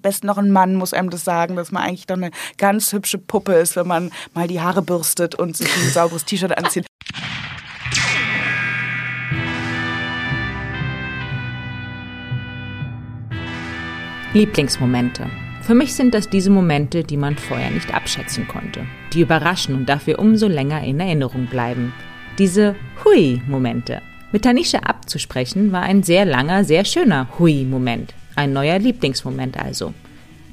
besten noch ein Mann muss einem das sagen, dass man eigentlich doch eine ganz hübsche Puppe ist, wenn man mal die Haare bürstet und sich ein sauberes T-Shirt anzieht. Lieblingsmomente. Für mich sind das diese Momente, die man vorher nicht abschätzen konnte, die überraschen und dafür umso länger in Erinnerung bleiben. Diese Hui-Momente. Mit Tanisha abzusprechen war ein sehr langer, sehr schöner Hui-Moment. Ein neuer Lieblingsmoment also.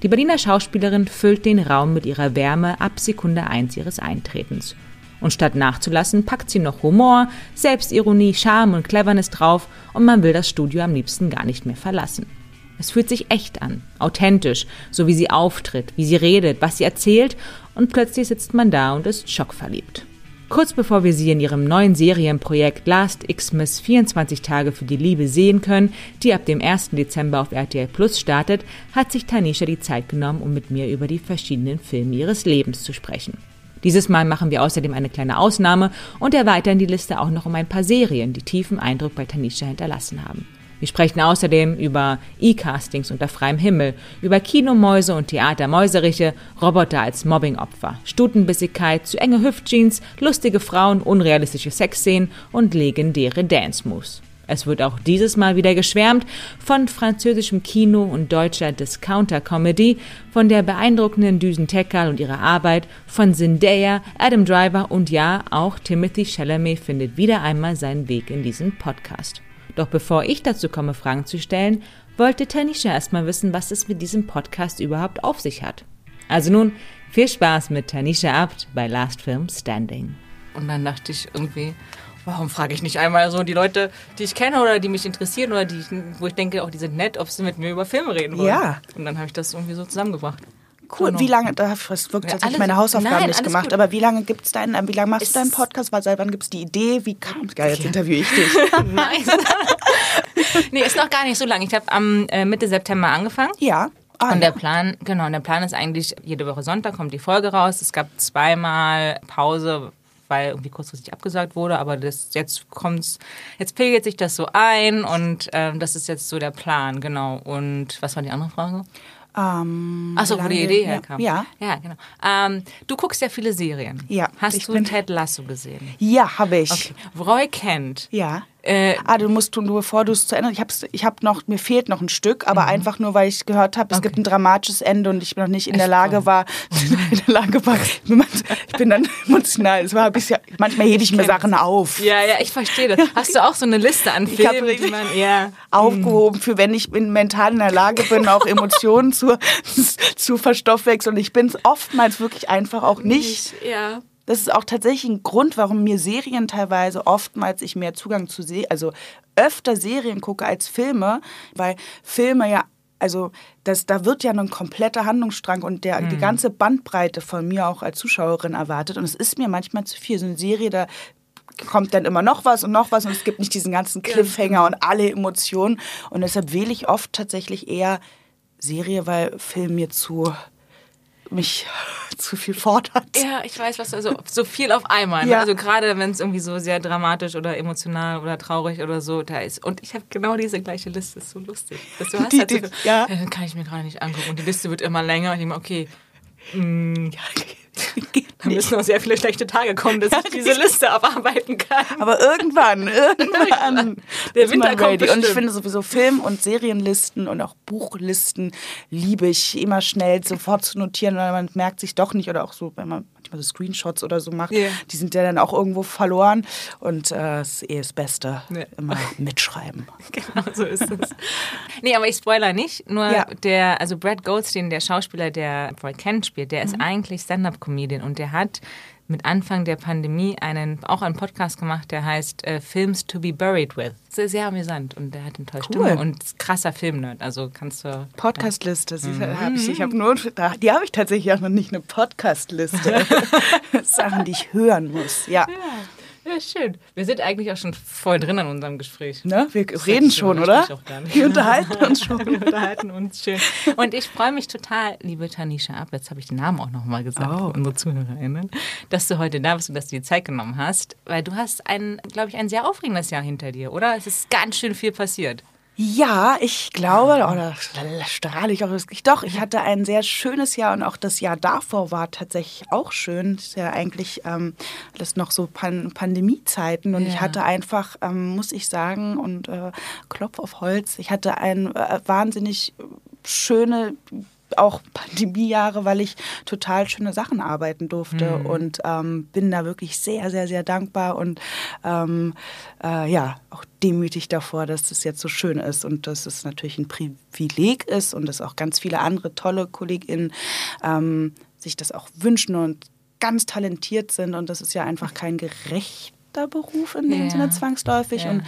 Die Berliner Schauspielerin füllt den Raum mit ihrer Wärme ab Sekunde 1 ihres Eintretens. Und statt nachzulassen, packt sie noch Humor, Selbstironie, Charme und Cleverness drauf und man will das Studio am liebsten gar nicht mehr verlassen. Es fühlt sich echt an, authentisch, so wie sie auftritt, wie sie redet, was sie erzählt und plötzlich sitzt man da und ist schockverliebt. Kurz bevor wir sie in ihrem neuen Serienprojekt Last Xmas 24 Tage für die Liebe sehen können, die ab dem 1. Dezember auf RTL Plus startet, hat sich Tanisha die Zeit genommen, um mit mir über die verschiedenen Filme ihres Lebens zu sprechen. Dieses Mal machen wir außerdem eine kleine Ausnahme und erweitern die Liste auch noch um ein paar Serien, die tiefen Eindruck bei Tanisha hinterlassen haben. Wir sprechen außerdem über E-Castings unter freiem Himmel, über Kinomäuse und Theatermäuseriche, Roboter als Mobbingopfer, Stutenbissigkeit, zu enge Hüftjeans, lustige Frauen, unrealistische Sexszenen und legendäre Dance-Moves. Es wird auch dieses Mal wieder geschwärmt von französischem Kino und deutscher Discounter-Comedy, von der beeindruckenden Düsen Tekal und ihrer Arbeit, von Zendaya, Adam Driver und ja, auch Timothy Chalamet findet wieder einmal seinen Weg in diesen Podcast. Doch bevor ich dazu komme, Fragen zu stellen, wollte Tanisha erstmal wissen, was es mit diesem Podcast überhaupt auf sich hat. Also nun, viel Spaß mit Tanisha Abt bei Last Film Standing. Und dann dachte ich irgendwie, warum frage ich nicht einmal so die Leute, die ich kenne oder die mich interessieren oder die, wo ich denke, auch die sind nett, ob sie mit mir über Filme reden wollen. Ja. Und dann habe ich das irgendwie so zusammengebracht. Cool. Genau. Wie lange, da ich wirklich Ja, tatsächlich alles- meine Hausaufgaben nein, nicht gemacht, gut. aber wie lange gibt's deinen, äh, wie lange machst Es- du deinen Podcast? Weil seit wann gibt's die Idee? Wie kam Geil, jetzt interviewe ich dich. Nice. nee, ist noch gar nicht so lang. Ich habe am äh, Mitte September angefangen. ja. Ah, Und der. Plan, genau, und der Plan ist eigentlich, jede Woche Sonntag kommt die Folge raus. Es gab zweimal Pause, weil irgendwie kurzfristig abgesagt wurde, aber das, jetzt kommt's, jetzt pegelt sich das so ein und ähm, das ist jetzt so der Plan, genau. Und was war die andere Frage? Ähm, Achso, wo die Idee herkam. Ja. Ja, genau. Ähm, du guckst ja viele Serien. Ja, Hast du Ted Lasso gesehen? Ja, habe ich. Okay. Roy Kent. Ja. Äh, Ah, du musst, du, bevor du es zu Ende, ich hab's, ich hab noch, mir fehlt noch ein Stück, aber einfach nur, weil ich gehört habe, es gibt ein dramatisches Ende und ich noch nicht in der Lage war, in der Lage war, ich bin dann emotional, es war bisschen, manchmal hebe ich mir kenn Sachen auf. ja, ja, ich verstehe das. Hast du auch so eine Liste an Ich Filmen, die man, ja. aufgehoben für wenn ich mental in der Lage bin, auch Emotionen zu, zu verstoffwechseln. Und ich bin es oftmals wirklich einfach auch nicht. Ja. Das ist auch tatsächlich ein Grund, warum mir Serien teilweise oftmals ich mehr Zugang zu sehe, also öfter Serien gucke als Filme, weil Filme ja also das, da wird ja ein kompletter Handlungsstrang und der, die ganze Bandbreite von mir auch als Zuschauerin erwartet. Und es ist mir manchmal zu viel. So eine Serie, da kommt dann immer noch was und noch was und es gibt nicht diesen ganzen Cliffhanger und alle Emotionen. Und deshalb wähle ich oft tatsächlich eher Serie, weil Film mir zu mich zu viel fordert. Ja, ich weiß, was du, also so viel auf einmal. Ne? Ja. Also gerade wenn es irgendwie so sehr dramatisch oder emotional oder traurig oder so da ist. Und ich habe genau diese gleiche Liste. Ist so lustig. Das du hast Die- halt so die- ja. Dann kann ich mir gerade nicht angucken. Und die Liste wird immer länger. Und ich denke mir, okay, da müssen noch sehr viele schlechte Tage kommen, dass ich diese Liste abarbeiten kann. Aber irgendwann, irgendwann. Der Winter kommt ready. Und ich bestimmt. finde sowieso Film- und Serienlisten und auch Buchlisten liebe ich immer schnell sofort zu notieren, weil man merkt sich doch nicht oder auch so, wenn man manchmal so Screenshots oder so macht, Ja. die sind ja dann auch irgendwo verloren. Und äh, das ist eh das Beste. Ja. Immer mitschreiben. Genau, so ist es. nee, aber ich spoiler nicht. Nur Ja. der, also Brad Goldstein, der Schauspieler, der Roy Kent spielt, der ist eigentlich Stand-Up-Comedian und der hat mit Anfang der Pandemie einen, auch einen Podcast gemacht, der heißt äh, Films to be Buried with. Sehr, sehr amüsant und der hat eine tolle Stimme Cool. und ist krasser Filmnerd. Also kannst du. Podcastliste, Mhm. hab ich, ich habe nur, die habe ich tatsächlich auch noch nicht, eine Podcastliste. Sachen, die ich hören muss. Ja. Ja, schön. Wir sind eigentlich auch schon voll drin an unserem Gespräch. Ne? Wir Das reden schon, oder? Wir unterhalten uns schon. Wir unterhalten uns schön. Und ich freue mich total, liebe Tanisha Ab, jetzt habe ich den Namen auch nochmal gesagt, Oh. unsere ZuhörerInnen, dass du heute da bist und dass du dir Zeit genommen hast, weil du hast ein, glaube ich, ein sehr aufregendes Jahr hinter dir, oder? Es ist ganz schön viel passiert. Ja, ich glaube, oder strahle ich auch wirklich. Doch, ich hatte ein sehr schönes Jahr und auch das Jahr davor war tatsächlich auch schön. Das ist ja eigentlich ähm, alles noch so Pan Pandemiezeiten und ja. ich hatte einfach, ähm, muss ich sagen, und äh, Klopf auf Holz, ich hatte ein äh, wahnsinnig schöne auch Pandemiejahre, weil ich total schöne Sachen arbeiten durfte mhm. und ähm, bin da wirklich sehr, sehr, sehr dankbar und ähm, äh, ja, auch demütig davor, dass es jetzt so schön ist und dass es natürlich ein Privileg ist und dass auch ganz viele andere tolle KollegInnen ähm, sich das auch wünschen und ganz talentiert sind und das ist ja einfach kein gerechter Beruf in dem ja. Sinne zwangsläufig ja. und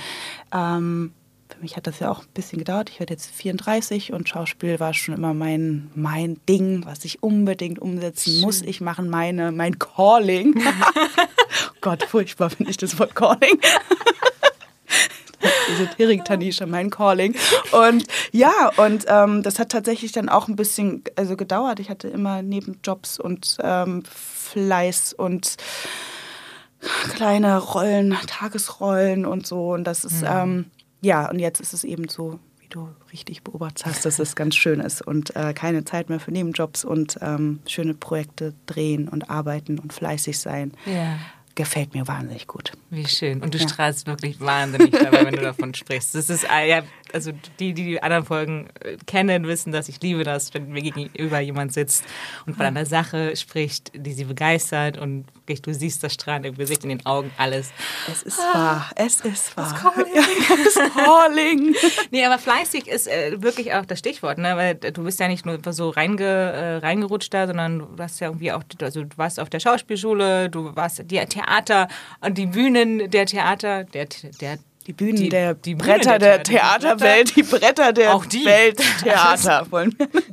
ähm, für mich hat das ja auch ein bisschen gedauert. Ich werde jetzt 34 und Schauspiel war schon immer mein, mein Ding, was ich unbedingt umsetzen Schön. muss. Ich mache meine, mein Calling. oh Gott, furchtbar finde ich das Wort Calling. Esoterik, Tanisha, mein Calling. Und ja, und ähm, das hat tatsächlich dann auch ein bisschen also gedauert. Ich hatte immer Nebenjobs und ähm, Fleiß und kleine Rollen, Tagesrollen und so. Und das ist, mhm. ähm, ja, und jetzt ist es eben so, wie du richtig beobachtet hast, dass es ganz schön ist und äh, keine Zeit mehr für Nebenjobs und ähm, schöne Projekte drehen und arbeiten und fleißig sein. Ja gefällt mir wahnsinnig gut. Wie schön. Und du ja. strahlst wirklich wahnsinnig dabei, wenn du davon sprichst. Das ist, ah, ja, also die, die die anderen Folgen äh, kennen, wissen, dass ich liebe das, wenn mir gegenüber jemand sitzt und von einer Sache spricht, die sie begeistert und wirklich, du siehst das Strahlen im Gesicht, in den Augen, alles. Es ist ah, wahr. Es ist wahr. Das Calling. das Calling. nee, aber fleißig ist äh, wirklich auch das Stichwort, ne? weil du bist ja nicht nur so reinge, äh, reingerutscht da, sondern du hast ja irgendwie auch, also du warst auf der Schauspielschule, du warst die Theater und die Bühnen der Theater, der, der die Bühnen die, der die Bretter Bühne der, der Theaterwelt, die Bretter der Auch die. Welttheater.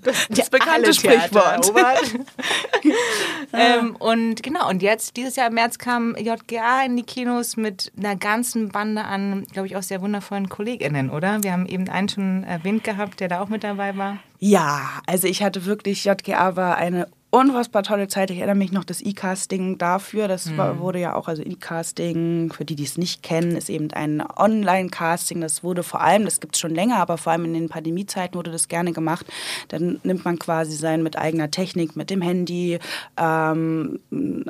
Das, das bekannte Sprichwort. ähm, und genau, und jetzt, dieses Jahr im März kam JGA in die Kinos mit einer ganzen Bande an, glaube ich, auch sehr wundervollen KollegInnen, oder? Wir haben eben einen schon erwähnt gehabt, der da auch mit dabei war. Ja, also ich hatte wirklich, JGA war eine unfassbar tolle Zeit. Ich erinnere mich noch das E-Casting dafür. Das mhm. war, wurde ja auch, also E-Casting, für die, die es nicht kennen, ist eben ein Online-Casting. Das wurde vor allem, das gibt es schon länger, aber vor allem in den Pandemiezeiten wurde das gerne gemacht. Dann nimmt man quasi sein mit eigener Technik, mit dem Handy, ähm,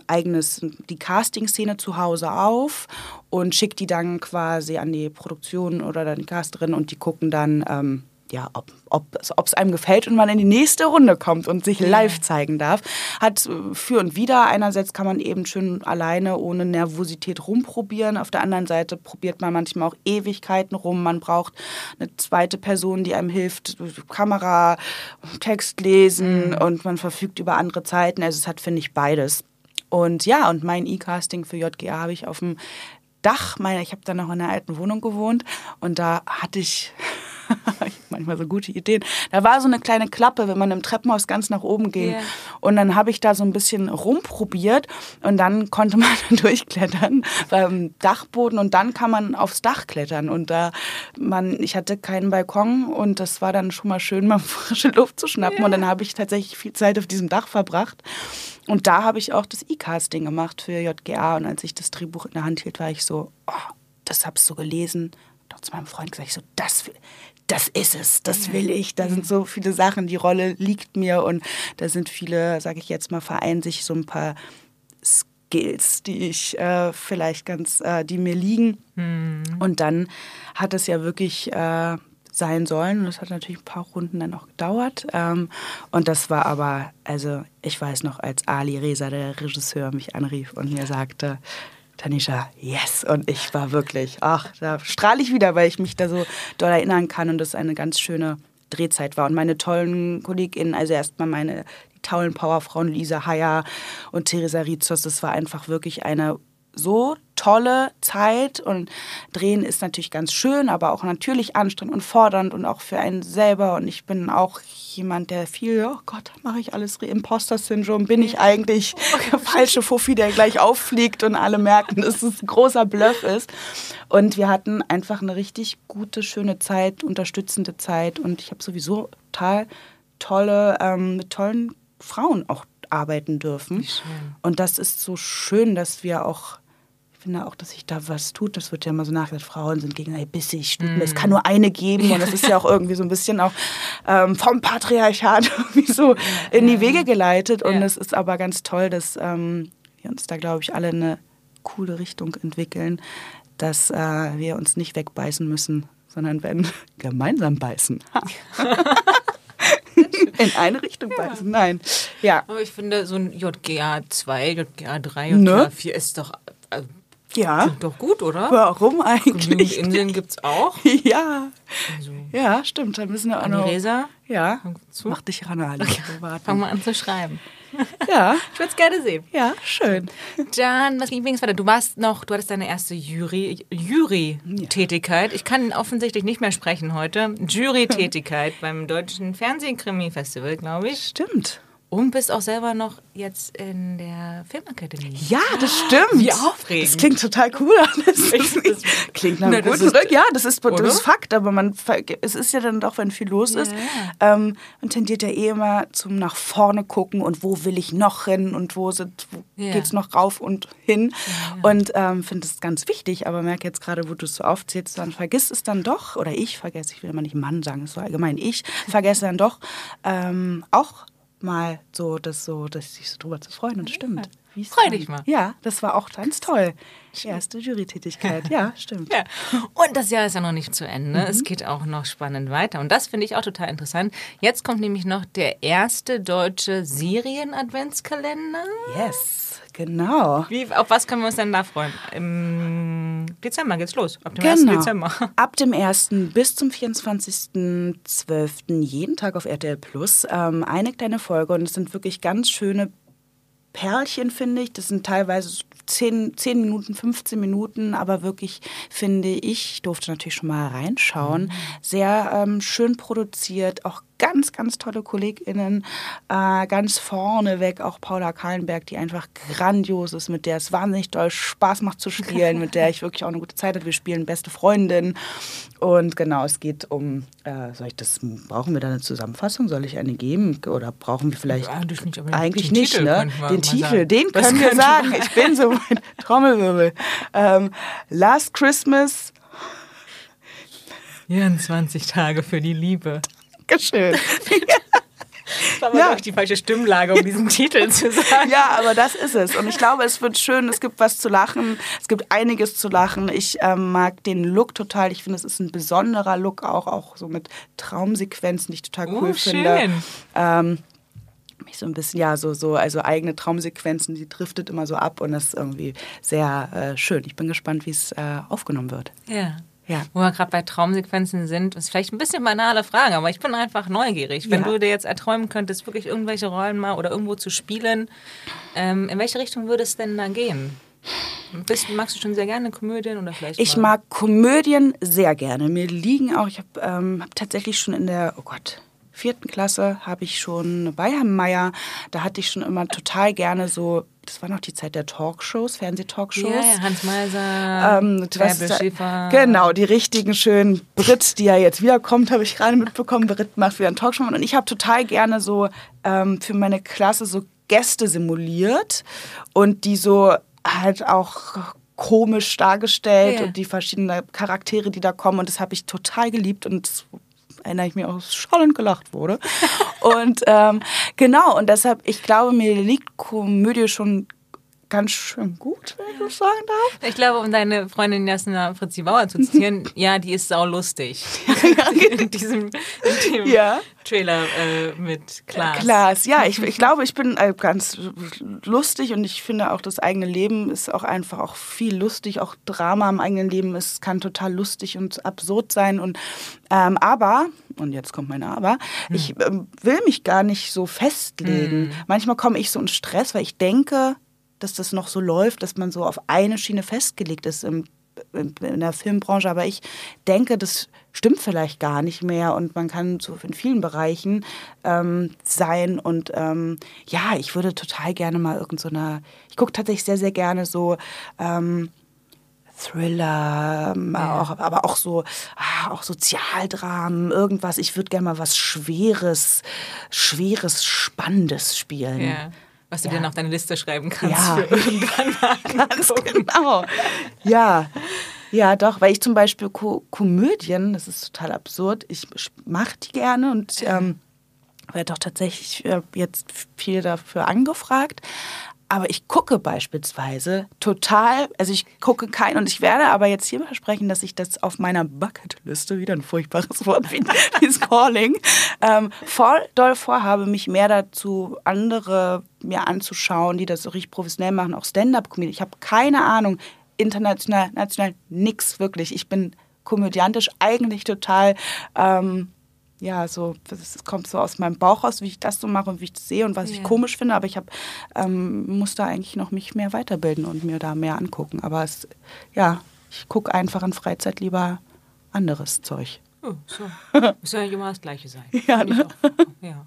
eigenes, die Casting-Szene zu Hause auf und schickt die dann quasi an die Produktion oder dann die Casterin und die gucken dann, ähm, ja, ob ob es einem gefällt und man in die nächste Runde kommt und sich live zeigen darf. Hat äh, für und wieder. Einerseits kann man eben schön alleine ohne Nervosität rumprobieren. Auf der anderen Seite probiert man manchmal auch Ewigkeiten rum. Man braucht eine zweite Person, die einem hilft, Kamera, Text lesen mhm. und man verfügt über andere Zeiten. Also es hat, finde ich, beides. Und ja, und mein E-Casting für JGA habe ich auf dem Dach meiner, ich habe da noch in einer alten Wohnung gewohnt und da hatte ich manchmal so gute Ideen. Da war so eine kleine Klappe, wenn man im Treppenhaus ganz nach oben ging. Yeah. Und dann habe ich da so ein bisschen rumprobiert und dann konnte man durchklettern beim Dachboden und dann kann man aufs Dach klettern. Und da man, ich hatte keinen Balkon und das war dann schon mal schön, mal frische Luft zu schnappen. Yeah. Und dann habe ich tatsächlich viel Zeit auf diesem Dach verbracht. Und da habe ich auch das E-Casting gemacht für JGA. Und als ich das Drehbuch in der Hand hielt, war ich so, oh, das habe ich so gelesen. Auch zu meinem Freund gesagt, ich so, das, das ist es, das will ich. Da sind so viele Sachen, die Rolle liegt mir und da sind viele, sage ich jetzt mal, vereinen sich so ein paar Skills, die ich äh, vielleicht ganz, äh, die mir liegen. Mhm. Und dann hat es ja wirklich äh, sein sollen. Und das hat natürlich ein paar Runden dann auch gedauert. Ähm, und das war aber, also ich weiß noch, als Ali Reza, der Regisseur, mich anrief und mir sagte, Tanisha, yes. Und ich war wirklich, ach, da strahle ich wieder, weil ich mich da so doll erinnern kann und das eine ganz schöne Drehzeit war. Und meine tollen KollegInnen, also erstmal meine die tollen Powerfrauen Lisa Heyer und Theresa Rizos, das war einfach wirklich eine so tolle Zeit und Drehen ist natürlich ganz schön, aber auch natürlich anstrengend und fordernd und auch für einen selber. Und ich bin auch jemand, der viel, oh Gott, mache ich alles Imposter-Syndrom, bin ich eigentlich der falsche Fuffi, der gleich auffliegt und alle merken, dass es ein großer Bluff ist. Und wir hatten einfach eine richtig gute, schöne Zeit, unterstützende Zeit und ich habe sowieso total tolle, ähm, mit tollen Frauen auch arbeiten dürfen. Und das ist so schön, dass wir auch finde auch, dass sich da was tut. Das wird ja immer so nachgesagt, Frauen sind gegen hey, bissig, Stuten. es kann nur eine geben und das ist ja auch irgendwie so ein bisschen auch ähm, vom Patriarchat irgendwie so in die Wege geleitet und es ist aber ganz toll, dass ähm, wir uns da, glaube ich, alle eine coole Richtung entwickeln, dass äh, wir uns nicht wegbeißen müssen, sondern wenn gemeinsam beißen. In eine Richtung beißen. Nein. Ja. Aber ich finde, so ein JGA 2, JGA 3, JGA Ne? 4 ist doch, äh, Ja. klingt doch gut, oder? Warum Genügend eigentlich? Inseln gibt es auch. Ja. Also, Ja, stimmt. Dann müssen wir auch noch. Anni-Resa, Ja. zu. Mach dich ran, Ali. Wir warten. fang mal an zu schreiben. Ja. Ich würde es gerne sehen. Ja, schön. Dann, was ging es weiter? Du warst noch, du hattest deine erste Jury, Jury-Tätigkeit. Ich kann offensichtlich nicht mehr sprechen heute. Jury-Tätigkeit beim Deutschen Fernsehkrimi-Festival, glaube ich. Stimmt. Und bist auch selber noch jetzt in der Filmakademie. Ja, das stimmt. Wie aufregend. Das klingt total cool. Das nicht, klingt nach Na, einem das guten ist- Rück. Ja, das ist, das ist Fakt, aber man, es ist ja dann doch, wenn viel los ist, ähm, man tendiert ja eh immer zum nach vorne gucken und wo will ich noch hin und wo, sind, wo Ja. geht's noch rauf und hin. Und ähm, finde es ganz wichtig, aber merke jetzt gerade, wo du es so aufzählst, dann vergisst es dann doch, oder ich vergesse, ich will immer nicht Mann sagen, es so allgemein, ich vergesse dann doch ähm, auch mal so, das so, dass sich so drüber zu freuen und stimmt. Wie es Freu dich mal. Ja, das war auch ganz toll. Die erste Jurytätigkeit, ja, stimmt. Ja. Und das Jahr ist ja noch nicht zu Ende. Es geht auch noch spannend weiter. Und das finde ich auch total interessant. Jetzt kommt nämlich noch der erste deutsche Serien-Adventskalender. Yes, genau. Wie, auf was können wir uns denn da freuen? Im Dezember geht's los. Ab dem 1. Genau. Dezember. Ab dem 1. bis zum 24.12. jeden Tag auf RTL Plus ähm, eine kleine Folge und es sind wirklich ganz schöne Perlchen, finde ich. Das sind teilweise so 10, 10 Minuten, 15 Minuten, aber wirklich, finde ich, ich durfte natürlich schon mal reinschauen, sehr ähm, schön produziert, auch ganz, ganz tolle KollegInnen, äh, ganz vorneweg auch Paula Kahlenberg, die einfach grandios ist, mit der es wahnsinnig doll Spaß macht zu spielen, mit der ich wirklich auch eine gute Zeit hatte. Wir spielen beste Freundin und genau, es geht um, äh, soll ich das, brauchen wir da eine Zusammenfassung? Soll ich eine geben oder brauchen wir vielleicht Eigentlich nicht, eigentlich den nicht, Titel ne? wir Den Titel, sagen. den können wir könnte sagen. Ich bin so mein Trommelwirbel. Ähm, Last Christmas, 24 Tage für die Liebe. Dankeschön. Das war Ja. glaube ich, die falsche Stimmlage, um diesen Titel zu sagen. Ja, aber das ist es. Und ich glaube, es wird schön. Es gibt was zu lachen. Es gibt einiges zu lachen. Ich ähm, mag den Look total. Ich finde, es ist ein besonderer Look auch, auch so mit Traumsequenzen, die ich total cool Oh, finde. schön. Ähm, mich so ein bisschen, ja, so, so, also eigene Traumsequenzen, die driftet immer so ab und das ist irgendwie sehr äh, schön. Ich bin gespannt, wie es äh, aufgenommen wird. Ja. Ja. Wo wir gerade bei Traumsequenzen sind, ist vielleicht ein bisschen banale Frage, aber ich bin einfach neugierig. Wenn Ja. du dir jetzt erträumen könntest, wirklich irgendwelche Rollen mal oder irgendwo zu spielen, ähm, in welche Richtung würde es denn da gehen? Bist, magst du schon sehr gerne Komödien oder vielleicht Ich mal? mag Komödien sehr gerne. Mir liegen auch, ich habe ähm, hab tatsächlich schon in der, oh Gott, vierten Klasse habe ich schon bei Herrn Meier, da hatte ich schon immer total gerne so, das war noch die Zeit der Talkshows, Fernsehtalkshows. ja, ja, Hans Meiser, Ähm, da, Schäfer. genau, die richtigen schönen Brit, die ja jetzt wiederkommt, habe ich gerade mitbekommen. Brit macht wieder einen Talkshow. Und ich habe total gerne so ähm, für meine Klasse so Gäste simuliert und die so halt auch komisch dargestellt Ja. und die verschiedenen Charaktere, die da kommen. Und das habe ich total geliebt und erinnere ich mich auch schallend gelacht wurde. und ähm, genau, und deshalb, ich glaube, mir liegt Komödie schon ganz schön gut, wenn ich das sagen darf. Ich glaube, um deine Freundin Jasna Fritzi Bauer zu zitieren, ja, die ist saulustig. in diesem in Ja. Trailer äh, mit Klaas. Klaas, ja, ich, ich glaube, ich bin äh, ganz lustig und ich finde auch, das eigene Leben ist auch einfach auch viel lustig. Auch Drama im eigenen Leben ist, kann total lustig und absurd sein. Und, ähm, aber, und jetzt kommt mein Aber, ich ähm, will mich gar nicht so festlegen. Manchmal komme ich so in Stress, weil ich denke, dass das noch so läuft, dass man so auf eine Schiene festgelegt ist im in der Filmbranche, aber ich denke, das stimmt vielleicht gar nicht mehr und man kann so in vielen Bereichen ähm, sein und ähm, ja, ich würde total gerne mal irgend so eine, ich gucke tatsächlich sehr, sehr gerne so ähm, Thriller, ähm, auch, aber auch so, ah, auch Sozialdramen, irgendwas. Ich würde gerne mal was Schweres, Schweres, Spannendes spielen. Ja. Was du Ja. dir noch deine Liste schreiben kannst. Ja. Für irgendwann mal Ganz genau. Ja. Ja, doch, weil ich zum Beispiel Ko Komödien, das ist total absurd, ich mache die gerne und ähm, werde auch tatsächlich äh, jetzt viel dafür angefragt. Aber ich gucke beispielsweise total, also ich gucke kein und ich werde aber jetzt hier versprechen, dass ich das auf meiner Bucketliste, wieder ein furchtbares Wort wie dieses Calling, ähm, voll doll vorhabe, mich mehr dazu andere mir anzuschauen, die das so richtig professionell machen, auch Stand-up-Comedy. Ich habe keine Ahnung, international, national, nix wirklich. Ich bin komödiantisch eigentlich total ähm, ja, so, es kommt so aus meinem Bauch raus, wie ich das so mache und wie ich das sehe und was ich Ja. komisch finde, aber ich hab, ähm, muss da eigentlich noch mich mehr weiterbilden und mir da mehr angucken. Aber es, ja, ich gucke einfach in Freizeit lieber anderes Zeug. Oh, so. Muss ja immer das Gleiche sein. Ja, ich ne? Ja.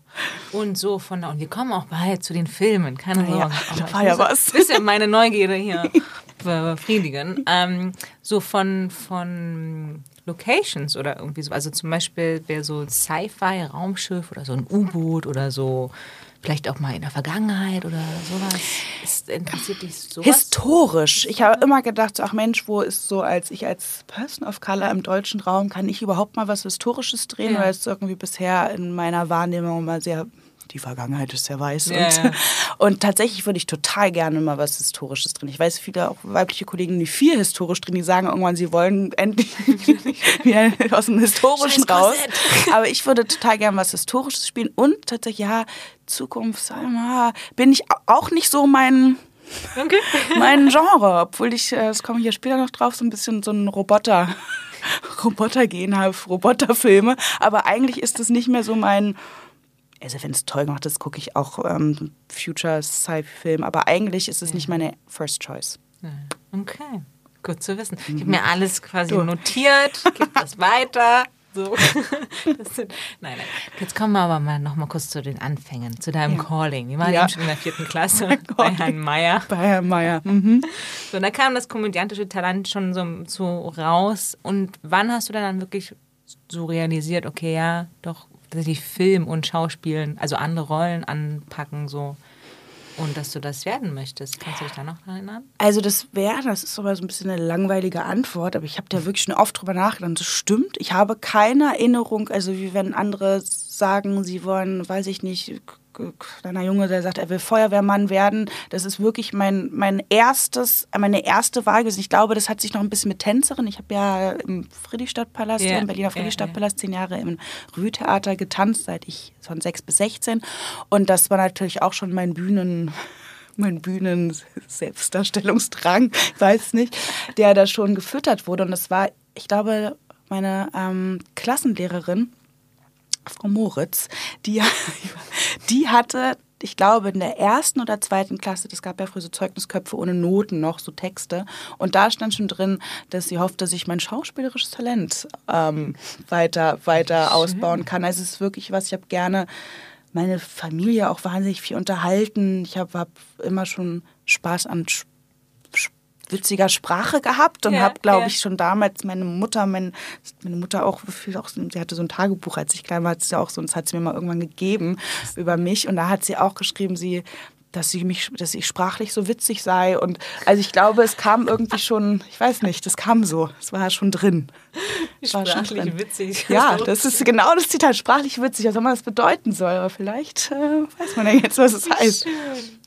Und so von da. Und wir kommen auch bald zu den Filmen. Keine Ja, Sorge. da war ich ja was. Ein bisschen meine Neugierde hier befriedigen. Ähm, so von, von Locations oder irgendwie so. Also zum Beispiel wäre so ein Sci-Fi-Raumschiff oder so ein U-Boot oder so. Vielleicht auch mal in der Vergangenheit oder sowas. Ist, interessiert dich sowas? Historisch. Ich habe immer gedacht, so, ach Mensch, wo ist so, als ich als Person of Color im deutschen Raum, kann ich überhaupt mal was Historisches drehen? Ja. Weil es irgendwie bisher in meiner Wahrnehmung immer sehr, die Vergangenheit ist sehr weiß. Ja, und, ja. und tatsächlich würde ich total gerne mal was Historisches drin. Ich weiß, viele auch weibliche Kollegen, die viel historisch drin, die sagen irgendwann, sie wollen endlich wieder aus dem Historischen raus. Aber ich würde total gerne was Historisches spielen und tatsächlich, ja, Zukunft, ah, bin ich auch nicht so mein Okay. mein Genre, obwohl ich, äh, das komme ich ja später noch drauf, so ein bisschen so ein Roboter, Roboter-Gen habe, Roboterfilme. Aber eigentlich ist das nicht mehr so mein, also wenn es toll gemacht ist, gucke ich auch ähm, Future Sci-Film. Aber eigentlich ist es nicht meine First Choice. Ja, Okay, gut zu wissen. Ich habe mir alles quasi notiert, gebe das weiter. So. Sind, nein, nein. Jetzt kommen wir aber mal noch mal kurz zu den Anfängen, zu deinem Ja. Calling. Wir waren Ja. eben schon in der vierten Klasse bei Herrn Meyer. Bei Herrn Meyer. Mhm. So, und da kam das komödiantische Talent schon so, so raus. Und wann hast du dann, dann wirklich so realisiert, okay, ja, doch tatsächlich Film und Schauspielen, also andere Rollen anpacken, so. Und dass du das werden möchtest. Kannst du dich da noch daran erinnern? Also das wäre, das ist aber so ein bisschen eine langweilige Antwort, aber ich habe da wirklich schon oft drüber nachgedacht. Das stimmt. Ich habe keine Erinnerung, also wie wenn andere sagen, sie wollen, weiß ich nicht, kleiner Junge, der sagt, er will Feuerwehrmann werden. Das ist wirklich mein, mein erstes, meine erste Wahl gewesen. Ich glaube, das hat sich noch ein bisschen mit Tänzerin. Ich habe ja im Friedrichstadtpalast, Ja, im Berliner Friedrichstadtpalast, zehn Jahre im Rühtheater getanzt, seit ich von sechs bis 16. Und das war natürlich auch schon mein Bühnen mein Bühnen-Selbstdarstellungsdrang, ich weiß nicht, der da schon gefüttert wurde. Und das war, ich glaube, meine ähm, Klassenlehrerin, Frau Moritz, die, die hatte, ich glaube, in der ersten oder zweiten Klasse, das gab ja früher so Zeugnisköpfe ohne Noten noch, so Texte. Und da stand schon drin, dass sie hofft, dass ich mein schauspielerisches Talent ähm, weiter, weiter ausbauen kann. Also es ist wirklich was, ich habe gerne meine Familie auch wahnsinnig viel unterhalten. Ich habe hab immer schon Spaß an Sch- witziger Sprache gehabt und Ja, habe, glaube ja. ich, schon damals meine Mutter, mein, meine Mutter auch, auch, sie hatte so ein Tagebuch, als ich klein war, hat sie auch so, das hat sie mir mal irgendwann gegeben über mich und da hat sie auch geschrieben, sie dass sie mich, dass ich sprachlich so witzig sei und also ich glaube, es kam irgendwie schon, ich weiß nicht, das kam so, es war schon drin. War Sprachlich drin. witzig. Ja, das ist genau das Zitat, sprachlich witzig, was auch immer das bedeuten soll, aber vielleicht äh, weiß man ja jetzt, was es heißt.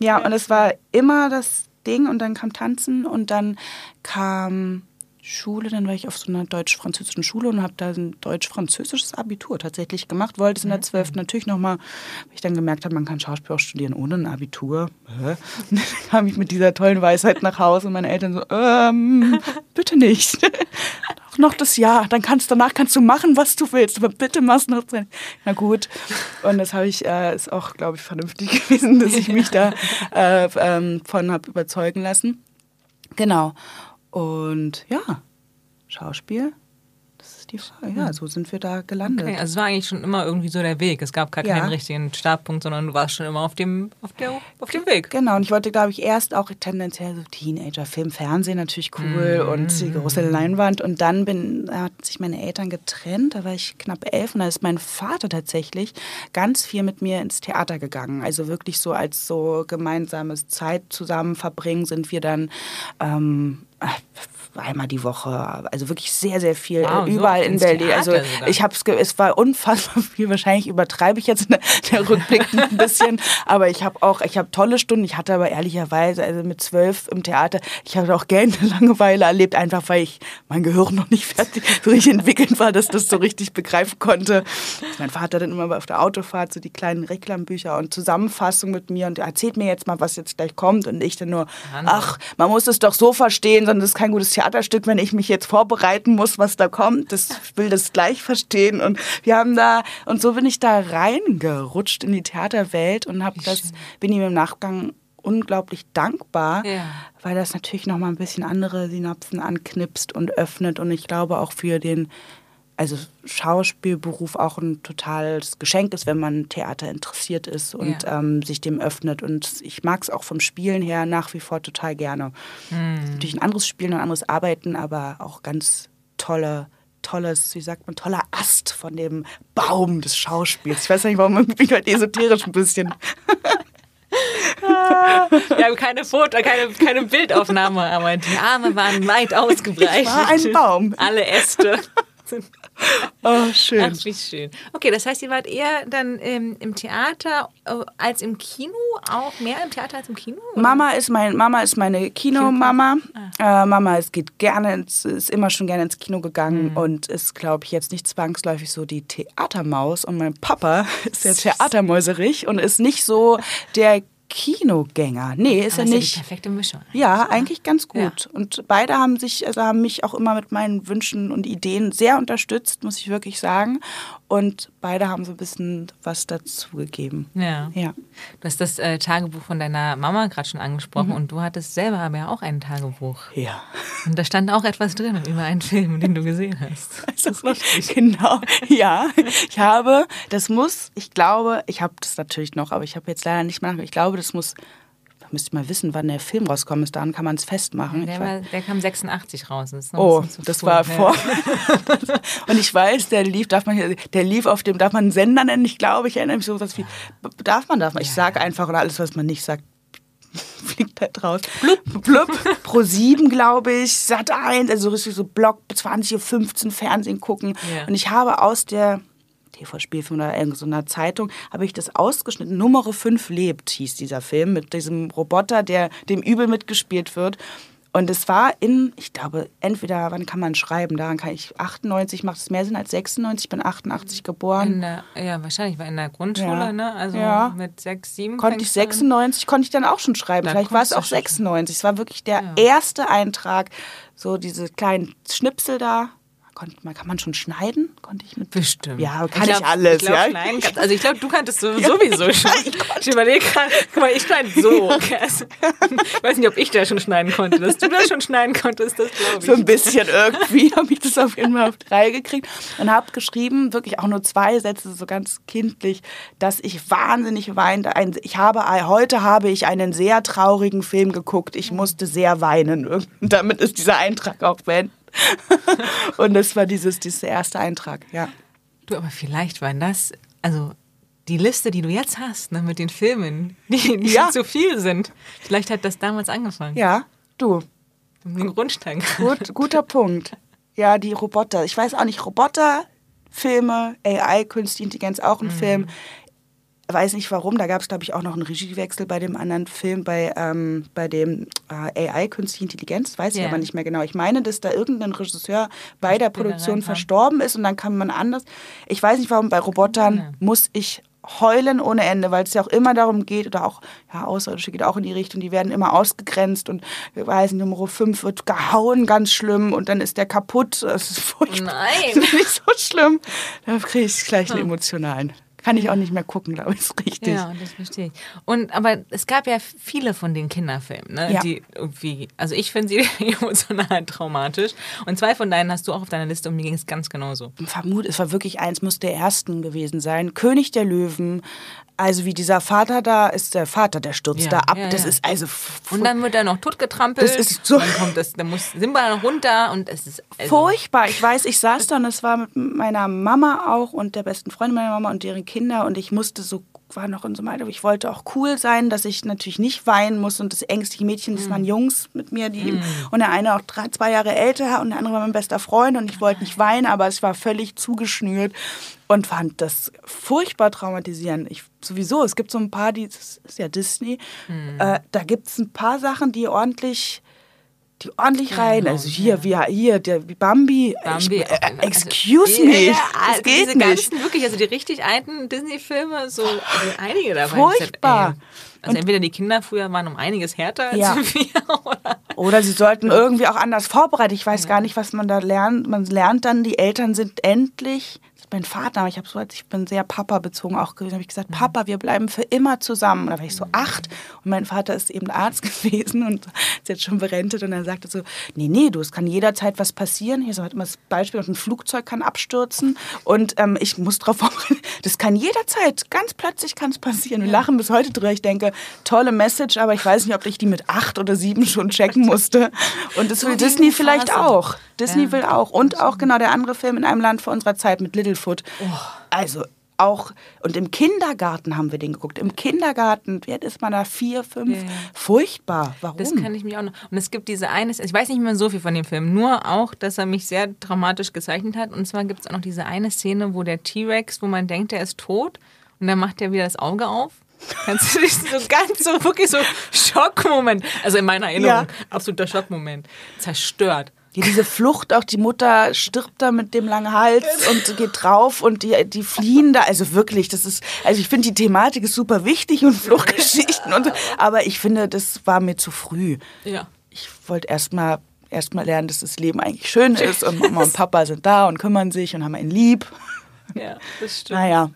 Ja, und es war immer das Ding und dann kam Tanzen und dann kam Schule, dann war ich auf so einer deutsch-französischen Schule und habe da ein deutsch-französisches Abitur tatsächlich gemacht. Wollte es in der 12. natürlich nochmal, weil ich dann gemerkt habe, man kann Schauspiel auch studieren ohne ein Abitur. Und dann kam ich mit dieser tollen Weisheit nach Hause und meine Eltern so, ähm, bitte nicht. Noch das Jahr, dann kannst danach kannst du machen, was du willst, aber bitte mach's noch Ende. Na gut. Und das habe ich, äh, ist auch, glaube ich, vernünftig gewesen, dass ich mich da äh, ähm, von habe überzeugen lassen. Genau. Und ja, Schauspiel, die Frage. Ja, so sind wir da gelandet. Okay, also es war eigentlich schon immer irgendwie so der Weg. Es gab gar Ja. keinen richtigen Startpunkt, sondern du warst schon immer auf dem, auf der, auf dem Weg. Genau, und ich wollte, glaube ich, erst auch tendenziell so Teenager, Film, Fernsehen natürlich cool und die große Leinwand. Und dann bin, hat sich meine Eltern getrennt, da war ich knapp elf und da ist mein Vater tatsächlich ganz viel mit mir ins Theater gegangen. Also wirklich so als so gemeinsames Zeit zusammen verbringen sind wir dann ähm, einmal die Woche, also wirklich sehr, sehr viel Wow, so überall oft in Berlin. Theater Also sogar. ich habe es, es war unfassbar viel. Wahrscheinlich übertreibe ich jetzt in der, Rückblick ein bisschen, aber ich habe auch, ich habe tolle Stunden. Ich hatte aber ehrlicherweise, also mit zwölf im Theater, ich habe auch gerne Langeweile erlebt, einfach weil ich mein Gehirn noch nicht fertig so richtig entwickelt war, dass das so richtig begreifen konnte. Mein Vater dann immer auf der Autofahrt so die kleinen Reklambücher und Zusammenfassungen mit mir und er erzählt mir jetzt mal, was jetzt gleich kommt und ich dann nur, ach, man muss es doch so verstehen, sondern das ist kein gutes Theaterstück, wenn ich mich jetzt vorbereiten muss, was da kommt. Das ich will das gleich verstehen. Und wir haben da, und so bin ich da reingerutscht in die Theaterwelt und habe das, bin ihm im Nachgang unglaublich dankbar, Ja. weil das natürlich nochmal ein bisschen andere Synapsen anknipst und öffnet. Und ich glaube auch für den also Schauspielberuf auch ein totales Geschenk ist, wenn man Theater interessiert ist und Ja. ähm, sich dem öffnet. Und ich mag es auch vom Spielen her nach wie vor total gerne. Ist Natürlich ein anderes Spielen und ein anderes Arbeiten, aber auch ganz tolle, tolles, wie sagt man, toller Ast von dem Baum des Schauspiels. Ich weiß nicht, warum ich bin heute esoterisch ein bisschen. Wir haben keine Foto, keine, keine Bildaufnahme, aber die Arme waren weit ausgebreitet. Ich war ein Baum. Alle Äste. Sind- Oh, schön. Ach, wie schön. Okay, das heißt, ihr wart eher dann ähm, im Theater äh, als im Kino? Auch mehr im Theater als im Kino? oder? Mama ist mein Mama ist meine Kinomama. Äh, Mama ist, geht gerne ins, ist immer schon gerne ins Kino gegangen und ist, glaube ich, jetzt nicht zwangsläufig so die Theatermaus. Und mein Papa ist der Theatermäuserich und ist nicht so der Kinogänger. Nee, ist Aber er ist nicht. Ja die perfekte Mischung. Ja, eigentlich ganz gut. Und beide haben sich, also haben mich auch immer mit meinen Wünschen und Ideen sehr unterstützt, muss ich wirklich sagen. Und beide haben so ein bisschen was dazugegeben. Ja. Ja. Du hast das äh, Tagebuch von deiner Mama gerade schon angesprochen Mhm. und du hattest selber aber ja auch ein Tagebuch. Ja. Und da stand auch etwas drin über einen Film, den du gesehen hast. Das ist genau, ja. Ich habe, das muss, ich glaube, ich habe das natürlich noch, aber ich habe jetzt leider nicht mehr, ich glaube, das muss, müsste ich mal wissen, wann der Film rauskommt, ist, daran kann man es festmachen. Der, war, der kam 86 raus. Das Oh, das früh. war Ja. vor. Und ich weiß, der lief, darf man hier, der lief auf dem, darf man einen Sender nennen? Ich glaube, ich erinnere mich so was wie, darf man, darf man. Ich sage einfach und alles, was man nicht sagt, fliegt halt raus. Blub, blub. Pro 7, glaube ich, Sat 1, also richtig so Block 20.15 Uhr Fernsehen gucken. Ja. Und ich habe aus der TV-Spielfilm oder irgendeiner Zeitung, habe ich das ausgeschnitten. Nummer 5 lebt, hieß dieser Film, mit diesem Roboter, der dem übel mitgespielt wird. Und es war in, ich glaube, entweder, wann kann man schreiben? Daran kann ich, 98 macht es mehr Sinn als 96, ich bin 88 geboren. In der, ja, wahrscheinlich war in der Grundschule, Ja. ne? Also Ja. mit 6, 7. Konnte ich 96, konnte ich dann auch schon schreiben. Da Vielleicht war es auch schon 96. Es war wirklich der Ja. erste Eintrag. So diese kleinen Schnipsel da. Konnte, man, kann man schon schneiden? Konnte ich mit. Bestimmt. Ja, kann ich, glaub- alles. Ich glaub, ja. schneiden kannst- also ich glaube, du kanntest so, sowieso schon. Ich überlege gerade, guck mal, ich schneide so. Also, ich weiß nicht, ob ich da schon schneiden konnte. Dass du da schon schneiden konntest, das glaube So ich. ein bisschen irgendwie habe ich das auf jeden Fall auf die Reihe gekriegt und habe geschrieben, wirklich auch nur zwei Sätze, so ganz kindlich, dass ich wahnsinnig weinte. Ein- Ich habe, heute habe ich einen sehr traurigen Film geguckt. Ich musste sehr weinen. Und damit ist dieser Eintrag auch beendet. Und das war dieses, dieser erste Eintrag, ja. Du, aber vielleicht war das, also die Liste, die du jetzt hast, ne, mit den Filmen, die, die Ja. zu viel sind. Vielleicht hat das damals angefangen. Ja, du, Den Grundstein. gut, guter Punkt. Ja, die Roboter. Ich weiß auch nicht, Roboter, Filme, AI, Künstliche Intelligenz, auch ein Film. Weiß nicht warum, da gab es, glaube ich, auch noch einen Regiewechsel bei dem anderen Film, bei, ähm, bei dem äh, AI, Künstliche Intelligenz, weiß ich Ja. aber nicht mehr genau. Ich meine, dass da irgendein Regisseur bei der Produktion verstorben ist und dann kam man anders. Ich weiß nicht warum, bei Robotern Ja. muss ich heulen ohne Ende, weil es ja auch immer darum geht, oder auch, ja, Außerirdische geht auch in die Richtung, die werden immer ausgegrenzt und wir weiß nicht, Nummer 5 wird gehauen, ganz schlimm, und dann ist der kaputt. Das ist furchtbar. Nein. Das ist nicht so schlimm. Da kriege ich gleich einen emotionalen. Kann ich auch nicht mehr gucken, glaube ich, ist richtig. Ja, das verstehe ich. Und aber es gab ja viele von den Kinderfilmen, ne? Ja. die irgendwie, also ich finde sie emotional traumatisch. Und zwei von deinen hast du auch auf deiner Liste und mir ging es ganz genauso. Vermut, es war wirklich eins, muss der ersten gewesen sein. König der Löwen. Also wie dieser Vater da ist, der Vater, der stürzt Ja, da ab. ja, das ja. ist also. Und dann wird er noch totgetrampelt. Das ist so- Dann kommt das, dann muss Simba noch runter und es ist also, Furchtbar. Ich weiß, ich saß da und es war mit meiner Mama auch und der besten Freundin meiner Mama und deren Kinder und ich musste so, war noch in so einem Alter, ich wollte auch cool sein, dass ich natürlich nicht weinen muss und das ängstliche Mädchen, das waren Jungs mit mir, die und der eine auch drei, zwei Jahre älter und der andere war mein bester Freund und ich wollte nicht weinen, aber es war völlig zugeschnürt und fand das furchtbar traumatisierend. Ich, sowieso, es gibt so ein paar, die, das ist ja Disney, äh, da gibt es ein paar Sachen, die ordentlich die ordentlich rein. Also hier, wie hier, der wie Bambi. Bambi. Ich, äh, also- excuse Ja, me. ja, das also geht diese nicht. Ganzen, wirklich, also die richtig alten Disney-Filme, so also einige dabei. Furchtbar. Sag, ey, Also entweder die Kinder früher waren um einiges härter als Ja. wir oder Oder sie sollten irgendwie auch anders vorbereitet. Ich weiß gar nicht, was man da lernt. Man lernt dann, die Eltern sind endlich. Mein Vater, ich habe so, ich bin sehr Papa bezogen auch gewesen, habe ich gesagt, Papa, wir bleiben für immer zusammen. Und da war ich so acht und mein Vater ist eben Arzt gewesen und ist jetzt schon berentet und er sagte so, nee, nee, du, es kann jederzeit was passieren. Hier so hat immer das Beispiel, ein Flugzeug kann abstürzen und ähm, ich muss darauf vorbereiten. Das kann jederzeit, ganz plötzlich kann es passieren. Wir lachen bis heute drüber. Ich denke, tolle Message, aber ich weiß nicht, ob ich die mit acht oder sieben schon checken musste. Und das will Disney vielleicht auch. Disney Ja. will auch. Und auch genau der andere Film in einem Land vor unserer Zeit mit Littlefoot. Also auch, und im Kindergarten haben wir den geguckt. Im Kindergarten, wie alt ist man da? Vier, fünf? Ja. Furchtbar. Warum? Das kann ich mich auch noch. Und es gibt diese eine, ich weiß nicht mehr so viel von dem Film, nur auch, dass er mich sehr dramatisch gezeichnet hat. Und zwar gibt es auch noch diese eine Szene, wo der T-Rex, wo man denkt, er ist tot, und dann macht er wieder das Auge auf. Kannst du dich so ganz so wirklich so Schockmoment, also in meiner Erinnerung, Ja. absoluter Schockmoment, zerstört. Ja, diese Flucht, auch die Mutter stirbt da mit dem langen Hals und geht drauf und die, die fliehen da. Also wirklich, das ist, also ich finde die Thematik ist super wichtig und Fluchtgeschichten und aber ich finde, das war mir zu früh. Ja. Ich wollte erst mal erst mal lernen, dass das Leben eigentlich schön ist und Mama und Papa sind da und kümmern sich und haben einen lieb. Ja, das stimmt. Naja,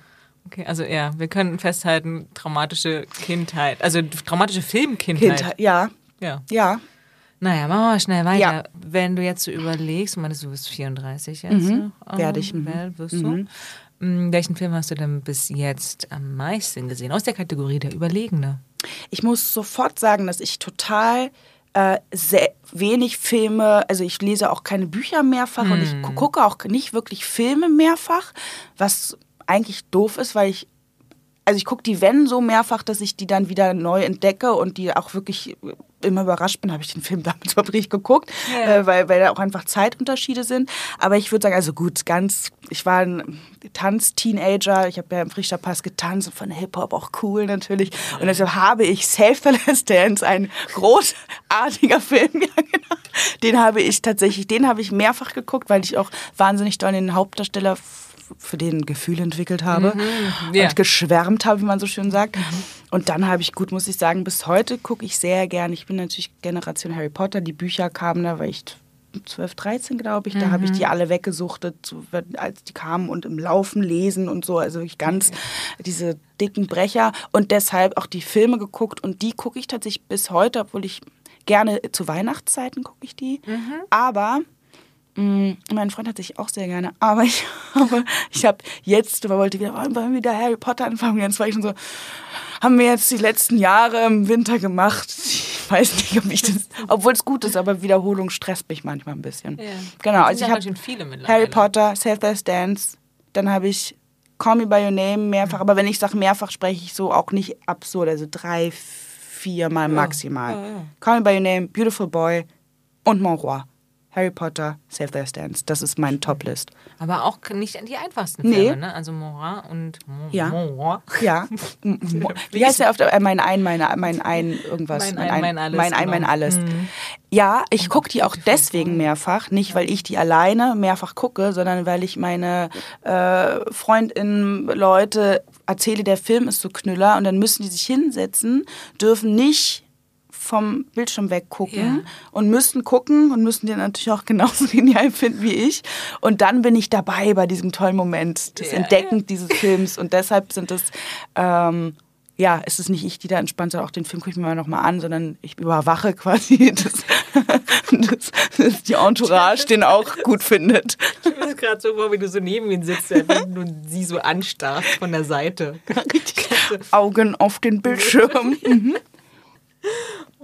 Okay, also ja, wir können festhalten, traumatische Kindheit, also traumatische Filmkindheit. Kind, ja, Ja. ja. Naja, machen wir mal schnell weiter. Ja. Wenn du jetzt so überlegst, meinst, du bist 34 jetzt, Mhm. noch, Werde ich, mhm. wer- wirst du? Mm, Welchen Film hast du denn bis jetzt am meisten gesehen? Aus der Kategorie der Überlegene. Ich muss sofort sagen, dass ich total äh, sehr wenig Filme, also ich lese auch keine Bücher mehrfach und ich gu- gucke auch nicht wirklich Filme mehrfach, was eigentlich doof ist, weil ich also ich gucke die wenn so mehrfach, dass ich die dann wieder neu entdecke und die auch wirklich immer überrascht bin, habe ich den Film damals überhaupt richtig geguckt, Ja. äh, weil, weil da auch einfach Zeitunterschiede sind. Aber ich würde sagen, also gut, ganz, ich war ein Tanz-Teenager, ich habe ja im Frichter Pass getanzt und von Hip-Hop auch cool natürlich. Und deshalb habe ich Save the Last Dance, ein großartiger Film, ja genau. Den habe ich tatsächlich, den habe ich mehrfach geguckt, weil ich auch wahnsinnig doll den Hauptdarsteller für den Gefühl entwickelt habe Ja. und geschwärmt habe, wie man so schön sagt. Und dann habe ich, gut, muss ich sagen, bis heute gucke ich sehr gern. Ich bin natürlich Generation Harry Potter. Die Bücher kamen da, weil ich 12, 13, glaube ich. Da habe ich die alle weggesuchtet, als die kamen und im Laufen lesen und so. Also wirklich ganz diese dicken Brecher. Und deshalb auch die Filme geguckt. Und die gucke ich tatsächlich bis heute, obwohl ich gerne zu Weihnachtszeiten gucke ich die. Aber Mm, Mein Freund hat sich auch sehr gerne, aber ich habe, ich habe jetzt, weil wollte wieder, wollen wir wieder Harry Potter anfangen? Jetzt war ich schon so, haben wir jetzt die letzten Jahre im Winter gemacht. Ich weiß nicht, ob ich das, obwohl es gut ist, aber Wiederholung stresst mich manchmal ein bisschen. Ja. Genau, also ich habe. Harry Potter, Save the Dance, dann habe ich Call Me By Your Name mehrfach, aber wenn ich sage mehrfach, spreche ich so auch nicht absurd, also drei, vier Mal maximal. Ja, ja. Call Me By Your Name, Beautiful Boy und Mon Roi. Harry Potter, Save the Dance. Das ist meine Top-List. Aber auch nicht die einfachsten Nee. Filme, ne? Also Morin und Mo Ja. Morin. Ja. Wie heißt der der, äh, mein ein, meine, mein ein, irgendwas? Mein Ein, mein Alles, Mein ein, mein genau. alles. Ja, ich gucke die auch deswegen mehrfach. Nicht, weil ich die alleine mehrfach gucke, sondern weil ich meine äh, Freundinnen, Leute erzähle, der Film ist so knüller und dann müssen die sich hinsetzen, dürfen nicht vom Bildschirm weggucken Ja. und müssen gucken und müssen den natürlich auch genauso genial finden wie ich. Und dann bin ich dabei bei diesem tollen Moment des Ja, Entdeckens dieses Films. Und deshalb sind es, ähm, ja, es ist nicht ich, die da entspannt, sondern auch den Film gucke ich mir mal nochmal an, sondern ich überwache quasi, dass, dass, dass die Entourage den auch gut findet. Ich mir das gerade so vor, wie du so neben ihm sitzt und sie so anstarrst von der Seite. Richtig Augen auf den Bildschirm. Mhm.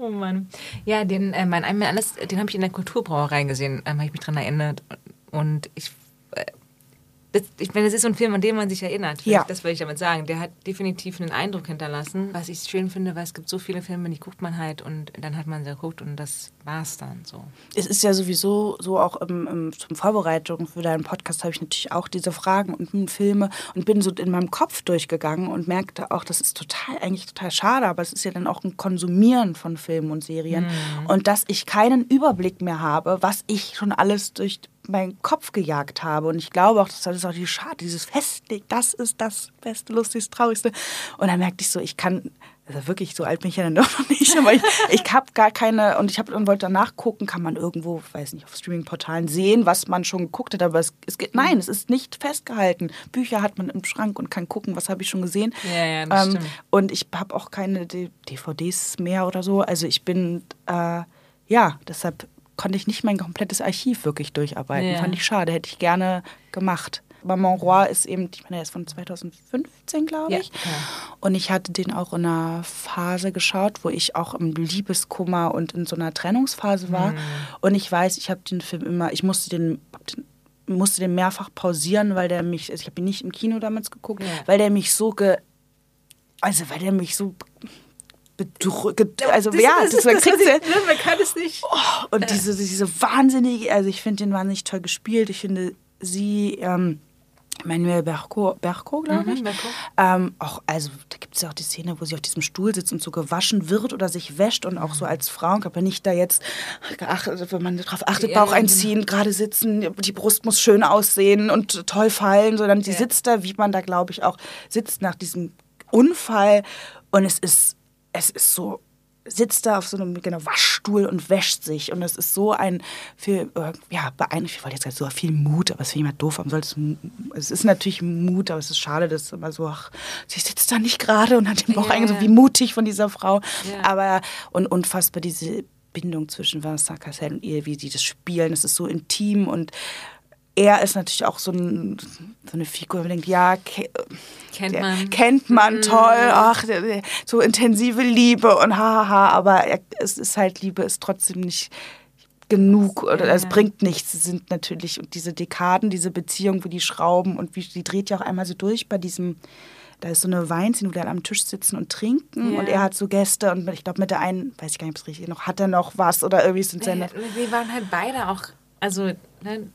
Oh Mann. Ja, den, äh, mein einmal alles, den habe ich in der Kulturbrauerei gesehen, ähm, habe ich mich dran erinnert. Und ich, das, ich meine, das ist so ein Film, an den man sich erinnert. Ja. Das will ich damit sagen. Der hat definitiv einen Eindruck hinterlassen. Was ich schön finde, weil es gibt so viele Filme, die guckt man halt und dann hat man sie geguckt und das war's dann so. Es ist ja sowieso so auch im, im, zum Vorbereitung für deinen Podcast habe ich natürlich auch diese Fragen und Filme und bin so in meinem Kopf durchgegangen und merkte auch, das ist total eigentlich total schade, aber es ist ja dann auch ein Konsumieren von Filmen und Serien und dass ich keinen Überblick mehr habe, was ich schon alles durch meinen Kopf gejagt habe und ich glaube auch, das ist auch die Schade, dieses Festleg, das ist das Beste, Lustigste, Traurigste und dann merkte ich so, ich kann also wirklich so alt bin ich ja dann doch noch nicht, aber ich, ich habe gar keine und ich habe und wollte danach gucken, kann man irgendwo, weiß nicht, auf Streaming-Portalen sehen, was man schon geguckt hat, aber es, es geht, nein, es ist nicht festgehalten. Bücher hat man im Schrank und kann gucken, was habe ich schon gesehen. Ja, ja, das stimmt. Und ich habe auch keine D DVDs mehr oder so. Also ich bin, äh, ja, deshalb konnte ich nicht mein komplettes Archiv wirklich durcharbeiten. Ja. Fand ich schade, hätte ich gerne gemacht. Aber Monroy ist eben, ich meine, der ist von 2015, glaube ich. ja. Und ich hatte den auch in einer Phase geschaut, wo ich auch im Liebeskummer und in so einer Trennungsphase Mhm. war. Und ich weiß, ich habe den Film immer, ich musste den musste den mehrfach pausieren, weil der mich, also ich habe ihn nicht im Kino damals geguckt, Ja. weil der mich so ge, also weil der mich so bedrückt, also ja, das, man kriegt ja- man kann es nicht. und diese, diese wahnsinnige, also ich finde den wahnsinnig toll gespielt. Ich finde sie, ähm, Manuel Berco, Berco glaube ich. Mhm, Berco. Ähm, auch, also da gibt es ja auch die Szene, wo sie auf diesem Stuhl sitzt und so gewaschen wird oder sich wäscht und auch so als Frau, ich habe nicht da jetzt geachtet, also wenn man darauf achtet, Ja, Bauch einziehen, gerade sitzen, die Brust muss schön aussehen und toll fallen, sondern sie Ja. sitzt da, wie man da glaube ich auch sitzt nach diesem Unfall und es ist, es ist so sitzt da auf so einem genau, Waschstuhl und wäscht sich. Und es ist so ein viel, äh, ja, beeindruckend. Ich wollte jetzt gerade so viel Mut, aber das finde ich immer doof. Es, es ist natürlich Mut, aber es ist schade, dass immer so, ach, sie sitzt da nicht gerade und hat den Bauch Ja, eingezogen. Wie mutig von dieser Frau. Ja. Aber, und unfassbar diese Bindung zwischen Vincent Cassel und ihr, wie die das spielen. Es ist so intim und er ist natürlich auch so, ein, so eine Figur, man denkt, ja, ke Kennt man. Kennt man, toll, ach, so intensive Liebe und haha, aber er, es ist halt, Liebe ist trotzdem nicht genug oder Ja. es bringt nichts. Es sind natürlich und diese Dekaden, diese Beziehung, wo die schrauben und wie, die dreht ja auch einmal so durch bei diesem, da ist so eine Weinszene, wo die alle am Tisch sitzen und trinken Ja. und er hat so Gäste und ich glaube mit der einen, weiß ich gar nicht, ob es richtig ist, noch, hat er noch was oder irgendwie sind seine... Wir waren halt beide auch, also ne,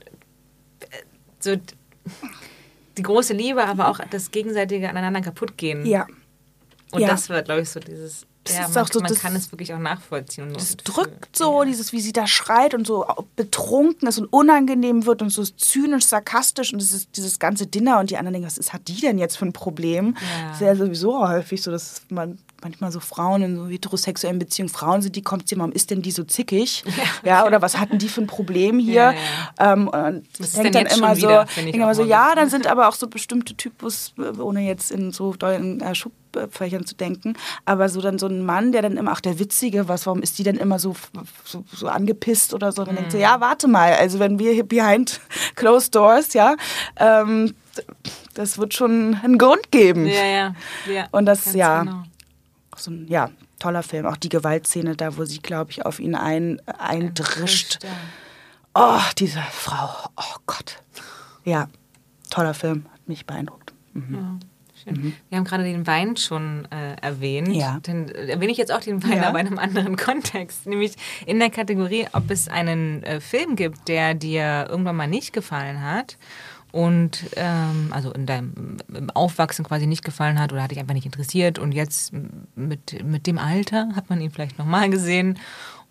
so die große Liebe, aber auch das gegenseitige aneinander kaputtgehen. Ja. Und ja. das wird, glaube ich, so dieses. Das ja, man, so man das- kann es wirklich auch nachvollziehen. Das drückt so, dieses, wie sie da schreit und so betrunken ist und unangenehm wird und so zynisch, sarkastisch und dieses, dieses ganze Dinner und die anderen denken, was ist, hat die denn jetzt für ein Problem? Ja. Das ist ja sowieso häufig so, dass man manchmal so Frauen in so heterosexuellen Beziehungen Frauen sind, die kommt sie, warum ist denn die so zickig? Ja, oder was hatten die für ein Problem hier? Ja, Ähm, und Was denkt dann immer so, wieder, immer so, ja, dann sind aber auch so bestimmte Typus, äh, ohne jetzt in so dollen äh, Schubfächern zu denken, aber so dann so ein Mann, der dann immer, ach der Witzige, was, warum ist die denn immer so, so, so angepisst oder so? Dann denkt Mhm. so, ja, warte mal, also wenn wir hier behind closed doors, ja, ähm, das wird schon einen Grund geben. Ja, ja. ja Und das, ganz ja. Genau. Auch so ein, ja, toller Film. Auch die Gewaltszene da, wo sie, glaube ich, auf ihn ein, eindrischt. Ja. Oh, diese Frau. Oh Gott. Ja, toller Film. Hat mich beeindruckt. Ja, schön. Wir haben gerade den Wein schon äh, erwähnt. Mhm. Ja. Dann äh, erwähne ich jetzt auch den Wein, Ja. aber in einem anderen Kontext. Nämlich in der Kategorie, ob es einen äh, Film gibt, der dir irgendwann mal nicht gefallen hat. Und ähm, also in deinem im Aufwachsen quasi nicht gefallen hat oder hat dich einfach nicht interessiert und jetzt mit, mit dem Alter hat man ihn vielleicht nochmal gesehen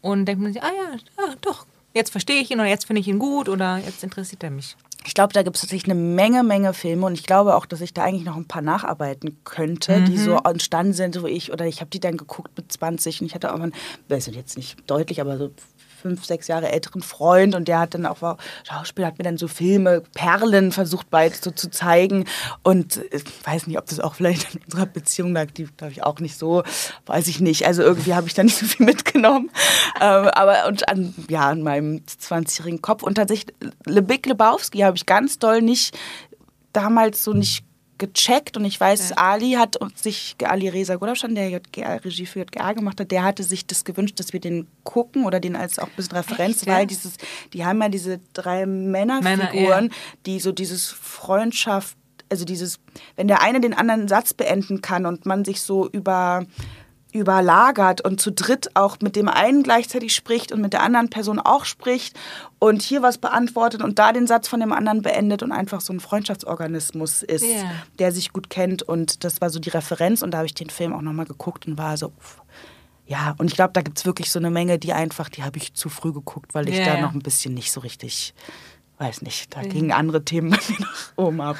und denkt man sich, ah ja, ja doch, jetzt verstehe ich ihn oder jetzt finde ich ihn gut oder jetzt interessiert er mich. ich glaube, da gibt es tatsächlich eine Menge, Menge Filme und ich glaube auch, dass ich da eigentlich noch ein paar nacharbeiten könnte, die so entstanden sind, wo ich, oder ich habe die dann geguckt mit 20 und ich hatte auch mal, weiß jetzt nicht deutlich, aber so fünf, sechs Jahre älteren Freund und der hat dann auch Schauspieler, hat mir dann so Filme, Perlen versucht bei so zu zeigen und ich weiß nicht, ob das auch vielleicht in unserer Beziehung lag, die glaube ich auch nicht so, weiß ich nicht. Also irgendwie habe ich da nicht so viel mitgenommen, ähm, aber und an ja an meinem 20-jährigen Kopf und tatsächlich Le Big Lebowski habe ich ganz doll nicht damals so nicht gecheckt und ich weiß, ja. Ali hat sich, Ali Reza Gulabschan, der JGR, Regie für JGR gemacht hat, der hatte sich das gewünscht, dass wir den gucken oder den als auch ein bisschen Referenz, Echt, weil ja? dieses, die haben ja diese drei Männerfiguren, Männer, ja. die so dieses Freundschaft, also dieses, wenn der eine den anderen Satz beenden kann und man sich so über überlagert und zu dritt auch mit dem einen gleichzeitig spricht und mit der anderen Person auch spricht und hier was beantwortet und da den Satz von dem anderen beendet und einfach so ein Freundschaftsorganismus ist, yeah. der sich gut kennt. Und das war so die Referenz und da habe ich den Film auch nochmal geguckt und war so, pff. ja, und ich glaube, da gibt es wirklich so eine Menge, die einfach, die habe ich zu früh geguckt, weil ich yeah. da noch ein bisschen nicht so richtig weiß nicht, da gingen andere Themen bei mir nach oben ab.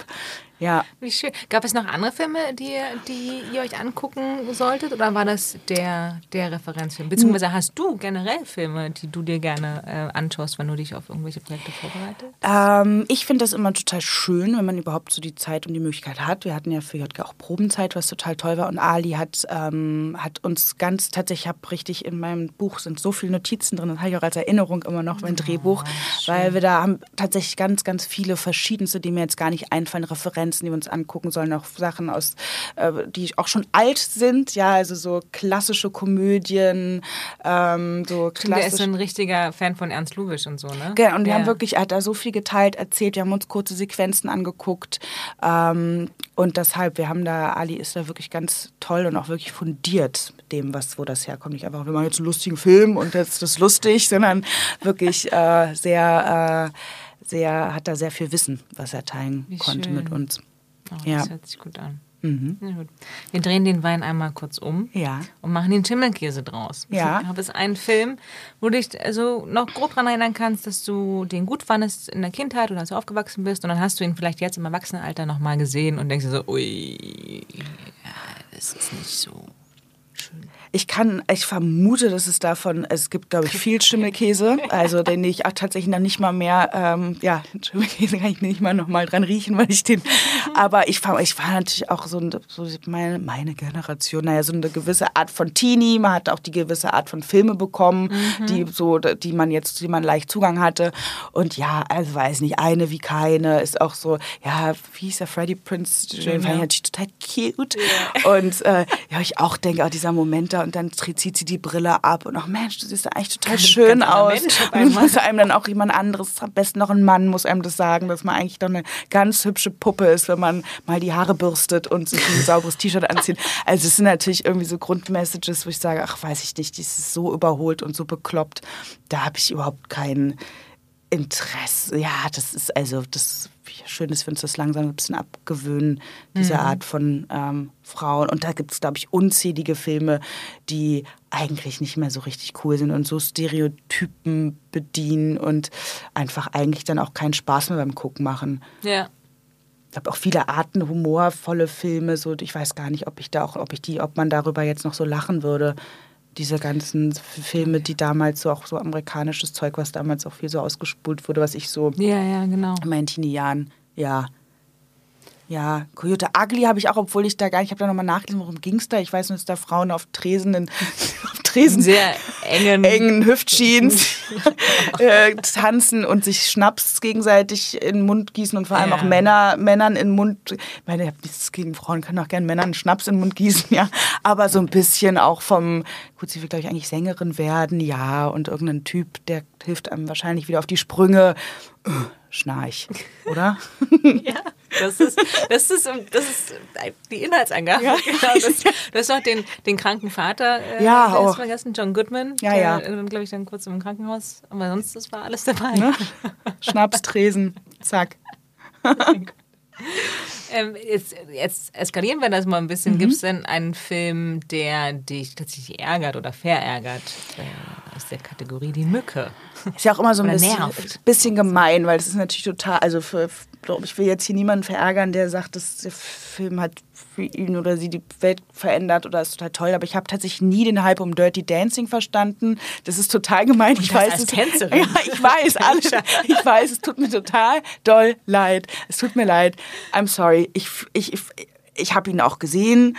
Ja. Wie schön. Gab es noch andere Filme, die, die ihr euch angucken solltet oder war das der, der Referenzfilm? Beziehungsweise hast du generell Filme, die du dir gerne äh, anschaust, wenn du dich auf irgendwelche Projekte vorbereitest? Ähm, ich finde das immer total schön, wenn man überhaupt so die Zeit und die Möglichkeit hat. Wir hatten ja für JG auch Probenzeit, was total toll war. Und Ali hat, ähm, hat uns ganz, tatsächlich, ich habe richtig in meinem Buch sind so viele Notizen drin, das habe ich auch als Erinnerung immer noch, mein oh, Drehbuch, weil wir da haben tatsächlich ganz, ganz viele verschiedenste, die mir jetzt gar nicht einfallen, Referenzen Referenzen, die wir uns angucken sollen, auch Sachen aus, äh, die auch schon alt sind, ja, also so klassische Komödien, ähm, so klassisch. Der ist ein richtiger Fan von Ernst Lubitsch und so, ne? Genau, und wir ja. haben wirklich, er hat da so viel geteilt, erzählt, wir haben uns kurze Sequenzen angeguckt ähm, und deshalb, wir haben da, Ali ist da wirklich ganz toll und auch wirklich fundiert mit dem, was, wo das herkommt. Nicht einfach, wir machen jetzt einen lustigen Film und jetzt ist das lustig, sondern wirklich äh, sehr äh, sehr, hat da sehr viel Wissen, was er teilen Wie konnte schön. mit uns. Oh, ja. Das hört sich gut an. Mhm. gut. Wir drehen den Wein einmal kurz um ja. und machen den Schimmelkäse draus. Ja. Ich habe es einen Film, wo du dich also noch grob daran erinnern kannst, dass du den gut fandest in der Kindheit oder als du aufgewachsen bist und dann hast du ihn vielleicht jetzt im Erwachsenenalter nochmal gesehen und denkst dir so, ui, ja, das ist nicht so ich kann, ich vermute, dass es davon, es gibt, glaube ich, viel Schimmelkäse, also den ich tatsächlich noch nicht mal mehr, ähm, ja, Schimmelkäse kann ich nicht mal noch mal dran riechen, weil ich den, aber ich war, ich war natürlich auch so, so meine, meine Generation, naja, so eine gewisse Art von Teenie, man hat auch die gewisse Art von Filme bekommen, mhm. die so, die man jetzt, die man leicht Zugang hatte. Und ja, also weiß nicht, eine wie keine, ist auch so, ja, wie hieß der Freddie Prince, den fand ich natürlich total cute. Ja. und äh, ja, ich auch denke, auch dieser Moment da und dann zieht sie die Brille ab und ach Mensch, du siehst eigentlich total ganz, schön ganz aus. Und muss einem dann auch jemand anderes, am besten noch ein Mann, muss einem das sagen, dass man eigentlich doch eine ganz hübsche Puppe ist, wenn man mal die Haare bürstet und sich ein sauberes T-Shirt anzieht. Also es sind natürlich irgendwie so Grundmessages, wo ich sage, ach weiß ich nicht, die ist so überholt und so bekloppt. Da habe ich überhaupt keinen Interesse. Ja, das ist also das schön ist, wir uns das langsam ein bisschen abgewöhnen, diese mhm. Art von ähm, Frauen. Und da gibt es, glaube ich, unzählige Filme, die eigentlich nicht mehr so richtig cool sind und so Stereotypen bedienen und einfach eigentlich dann auch keinen Spaß mehr beim Gucken machen. Ja. Ich habe auch viele Arten humorvolle Filme, so ich weiß gar nicht, ob ich da auch, ob ich die, ob man darüber jetzt noch so lachen würde diese ganzen Filme, die damals so auch so amerikanisches Zeug, was damals auch viel so ausgespult wurde, was ich so ja, ja, genau. in meinen Teenie-Jahren, ja. Ja, Coyote Ugly habe ich auch, obwohl ich da gar nicht, ich habe da nochmal nachgelesen, worum ging es da. Ich weiß nur, dass da Frauen auf Tresen, in, auf Tresen sehr engen, engen Hüftjeans äh, tanzen und sich Schnaps gegenseitig in den Mund gießen und vor allem ja. auch Männer, Männern in den Mund. Ich meine, ich habe nichts gegen Frauen, können auch gerne Männern Schnaps in den Mund gießen, ja. Aber so ein bisschen auch vom, gut, sie will, glaube ich, eigentlich Sängerin werden, ja. Und irgendein Typ, der hilft einem wahrscheinlich wieder auf die Sprünge. Schnarch, oder? ja, das ist, das ist, das ist die Inhaltsangabe. Ja. Genau, das, du hast noch den, den kranken Vater äh, ja, der ist vergessen, John Goodman. Ja, ja. Der, glaube ich, dann kurz im Krankenhaus. Aber sonst das war alles dabei. Ne? Schnaps, Tresen, zack. ähm, jetzt, jetzt, eskalieren wir das mal ein bisschen. Mhm. Gibt es denn einen Film, der dich tatsächlich ärgert oder verärgert? aus der Kategorie die Mücke. Ist ja auch immer so ein bisschen, nervt. bisschen gemein, weil das ist natürlich total, also für, glaub ich will jetzt hier niemanden verärgern, der sagt, dass der Film hat für ihn oder sie die Welt verändert oder ist total toll, aber ich habe tatsächlich nie den Hype um Dirty Dancing verstanden. Das ist total gemein. ich weiß es. Tänzerin. Ja, ich weiß, alles. Ich weiß, es tut mir total doll leid. Es tut mir leid. I'm sorry. Ich, ich, ich, ich habe ihn auch gesehen.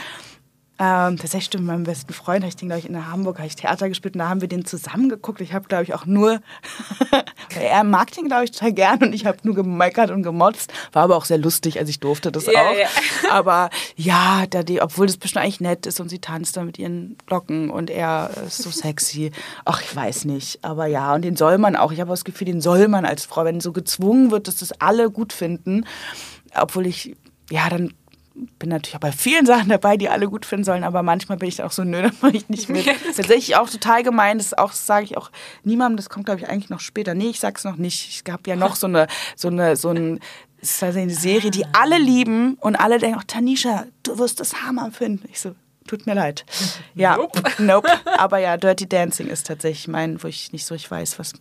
Ähm, tatsächlich stimmt, mit meinem besten Freund habe ich den, glaube ich, in Hamburg, habe ich Theater gespielt und da haben wir den zusammen geguckt. Ich habe, glaube ich, auch nur, er mag den, glaube ich, total gern und ich habe nur gemeckert und gemotzt. War aber auch sehr lustig, also ich durfte das Ja, auch. ja. Aber ja, da die, obwohl das bestimmt eigentlich nett ist und sie tanzt da mit ihren Locken und er ist so sexy. Ach, ich weiß nicht. Aber ja, und den soll man auch. Ich habe das Gefühl, den soll man als Frau, wenn so gezwungen wird, dass das alle gut finden. Obwohl ich, ja, dann bin natürlich auch bei vielen Sachen dabei, die alle gut finden sollen, aber manchmal bin ich auch so, nö, da mache ich nicht mit. Tatsächlich auch total gemein, das ist auch, das sage ich auch niemandem, das kommt, glaube ich, eigentlich noch später. Nee, ich sag's noch nicht. Ich habe ja noch so eine, so eine, so ein, ist also eine Serie, die alle lieben und alle denken, oh, Tanisha, du wirst das Hammer finden. Ich so, tut mir leid. Ja, Nope. nope. Aber ja, Dirty Dancing ist tatsächlich mein, wo ich nicht so richtig weiß, was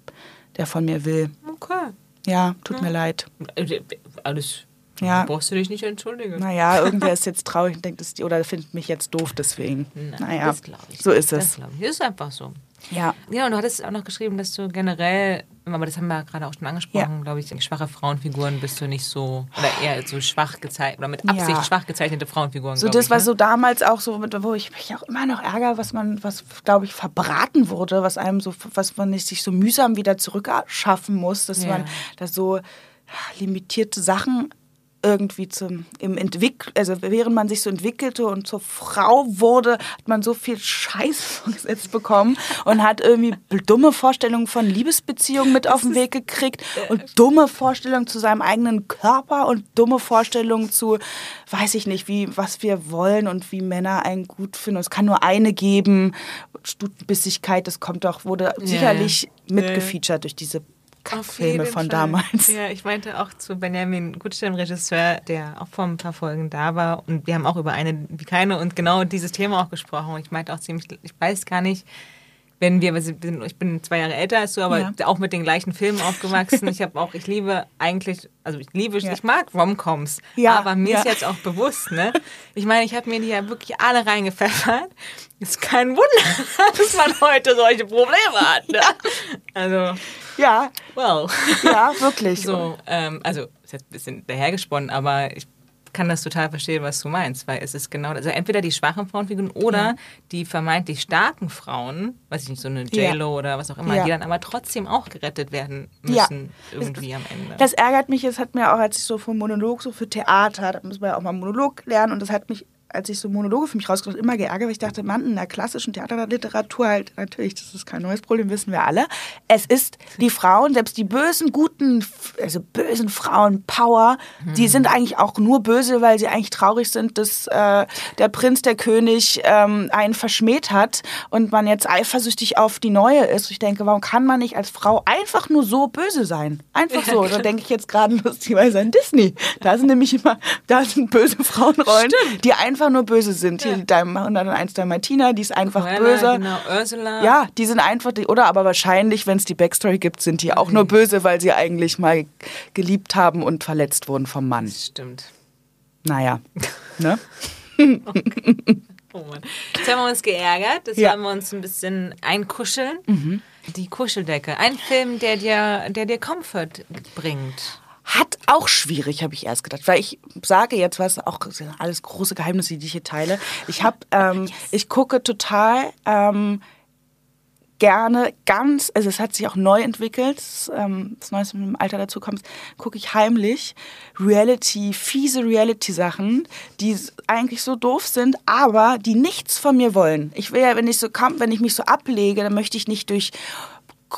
der von mir will. Okay. Ja, tut mir leid. Äh, Alles. Ja. Brauchst du dich nicht entschuldigen. Naja, irgendwer ist jetzt traurig und denkt, die, oder findet mich jetzt doof deswegen. Nein, naja, das ich. so ist Das es. glaube ich. Ist einfach so. Ja. Ja, und du hattest auch noch geschrieben, dass du generell, aber das haben wir gerade auch schon angesprochen, Ja. glaube ich, schwache Frauenfiguren bist du nicht so, oder eher so schwach gezeichnet, oder mit Absicht Ja. schwach gezeichnete Frauenfiguren. So das, ich, was ne? so damals auch so, wo ich mich auch immer noch ärgere, was man, was glaube ich verbraten wurde, was einem so, was man sich so mühsam wieder zurückschaffen muss, dass Ja. man da so limitierte Sachen irgendwie zum im Entwick also während man sich so entwickelte und zur Frau wurde, hat man so viel Scheiß vorgesetzt bekommen und hat irgendwie dumme Vorstellungen von Liebesbeziehungen mit auf den Weg gekriegt und dumme Vorstellungen zu seinem eigenen Körper und dumme Vorstellungen zu, weiß ich nicht, wie was wir wollen und wie Männer einen gut finden. Es kann nur eine geben. Stutenbissigkeit, das kommt doch, wurde sicherlich mitgefeatured durch diese Kackfilme von Fall. damals. Ja, ich meinte auch zu Benjamin Gutstein, Regisseur, der auch vor ein paar Folgen da war. Und wir haben auch über eine wie keine und genau dieses Thema auch gesprochen. Ich meinte auch ziemlich, ich weiß gar nicht, wenn wir, ich bin zwei Jahre älter als du, aber Ja. auch mit den gleichen Filmen aufgewachsen. Ich habe auch, ich liebe eigentlich, also ich liebe, Ja. ich mag Romcoms. Ja, aber mir ist ja. jetzt auch bewusst, ne? Ich meine, ich habe mir die ja wirklich alle reingepfeffert. Ist kein Wunder, dass man heute solche Probleme hat. Ne? Also, Ja, wow. ja, wirklich. So, ähm, also ist jetzt ein bisschen dahergesponnen, aber ich kann das total verstehen, was du meinst, weil es ist genau, also entweder die schwachen Frauenfiguren oder die vermeintlich starken Frauen, weiß ich nicht, so eine Ja. J-Lo oder was auch immer, Ja. die dann aber trotzdem auch gerettet werden Ja. müssen, irgendwie am Ende. Das ärgert mich, es hat mir auch, als ich so für Monolog, so für Theater, da muss man ja auch mal Monolog lernen und das hat mich, als ich so Monologe für mich rausgebracht immer geärgert, weil ich dachte, Mann, in der klassischen Theaterliteratur halt, natürlich, das ist kein neues Problem, wissen wir alle. Es ist die Frauen, selbst die bösen, guten, also bösen Frauen, Power, die sind eigentlich auch nur böse, weil sie eigentlich traurig sind, dass äh, der Prinz, der König ähm, einen verschmäht hat und man jetzt eifersüchtig auf die neue ist. Ich denke, warum kann man nicht als Frau einfach nur so böse sein? Einfach so. Da denke ich jetzt gerade lustigerweise an Disney. Da sind nämlich immer, da sind böse Frauenrollen, die einfach nur böse sind. Hier die Dame 101 Dalmatiner, die ist einfach Cruella, böse. Genau, Ursula. Ja, die sind einfach, die, oder aber wahrscheinlich, wenn es die Backstory gibt, sind die auch nur böse, weil sie eigentlich mal geliebt haben und verletzt wurden vom Mann. Stimmt. Naja, ne? Oh Mann. Jetzt haben wir uns geärgert, jetzt Ja. haben wir uns ein bisschen einkuscheln. Mhm. Die Kuscheldecke. Ein Film, der dir, der dir Comfort bringt. Hat auch schwierig, habe ich erst gedacht, weil ich sage jetzt was, auch alles große Geheimnisse, die ich hier teile. Ich habe, ähm, ich gucke total ähm, gerne ganz, also es hat sich auch neu entwickelt, das, ähm, das Neueste mit dem Alter dazu kommt, gucke ich heimlich Reality, fiese Reality-Sachen, die eigentlich so doof sind, aber die nichts von mir wollen. Ich will ja, wenn ich so komm, wenn ich mich so ablege, dann möchte ich nicht durch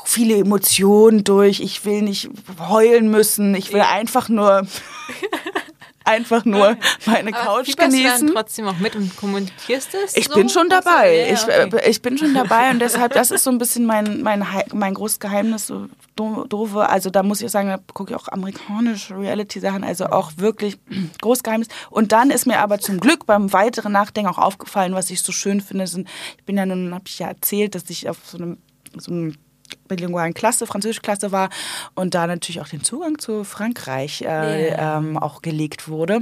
viele Emotionen durch, ich will nicht heulen müssen, ich will einfach nur einfach nur meine Couch fieberst du dann genießen. trotzdem auch mit und kommunizierst es? Ich so? bin schon dabei. ja, ja, ich, okay. äh, ich bin schon dabei und deshalb, das ist so ein bisschen mein, mein, mein großes Geheimnis, so do- doofe. Also da muss ich auch sagen, da gucke ich auch amerikanische Reality-Sachen, also auch wirklich großes Geheimnis. Und dann ist mir aber zum Glück beim weiteren Nachdenken auch aufgefallen, was ich so schön finde, sind, ich bin ja nun, habe ich ja erzählt, dass ich auf so einem so einer bilingualen Klasse, französische Klasse war und da natürlich auch den Zugang zu Frankreich äh, Yeah. ähm, auch gelegt wurde.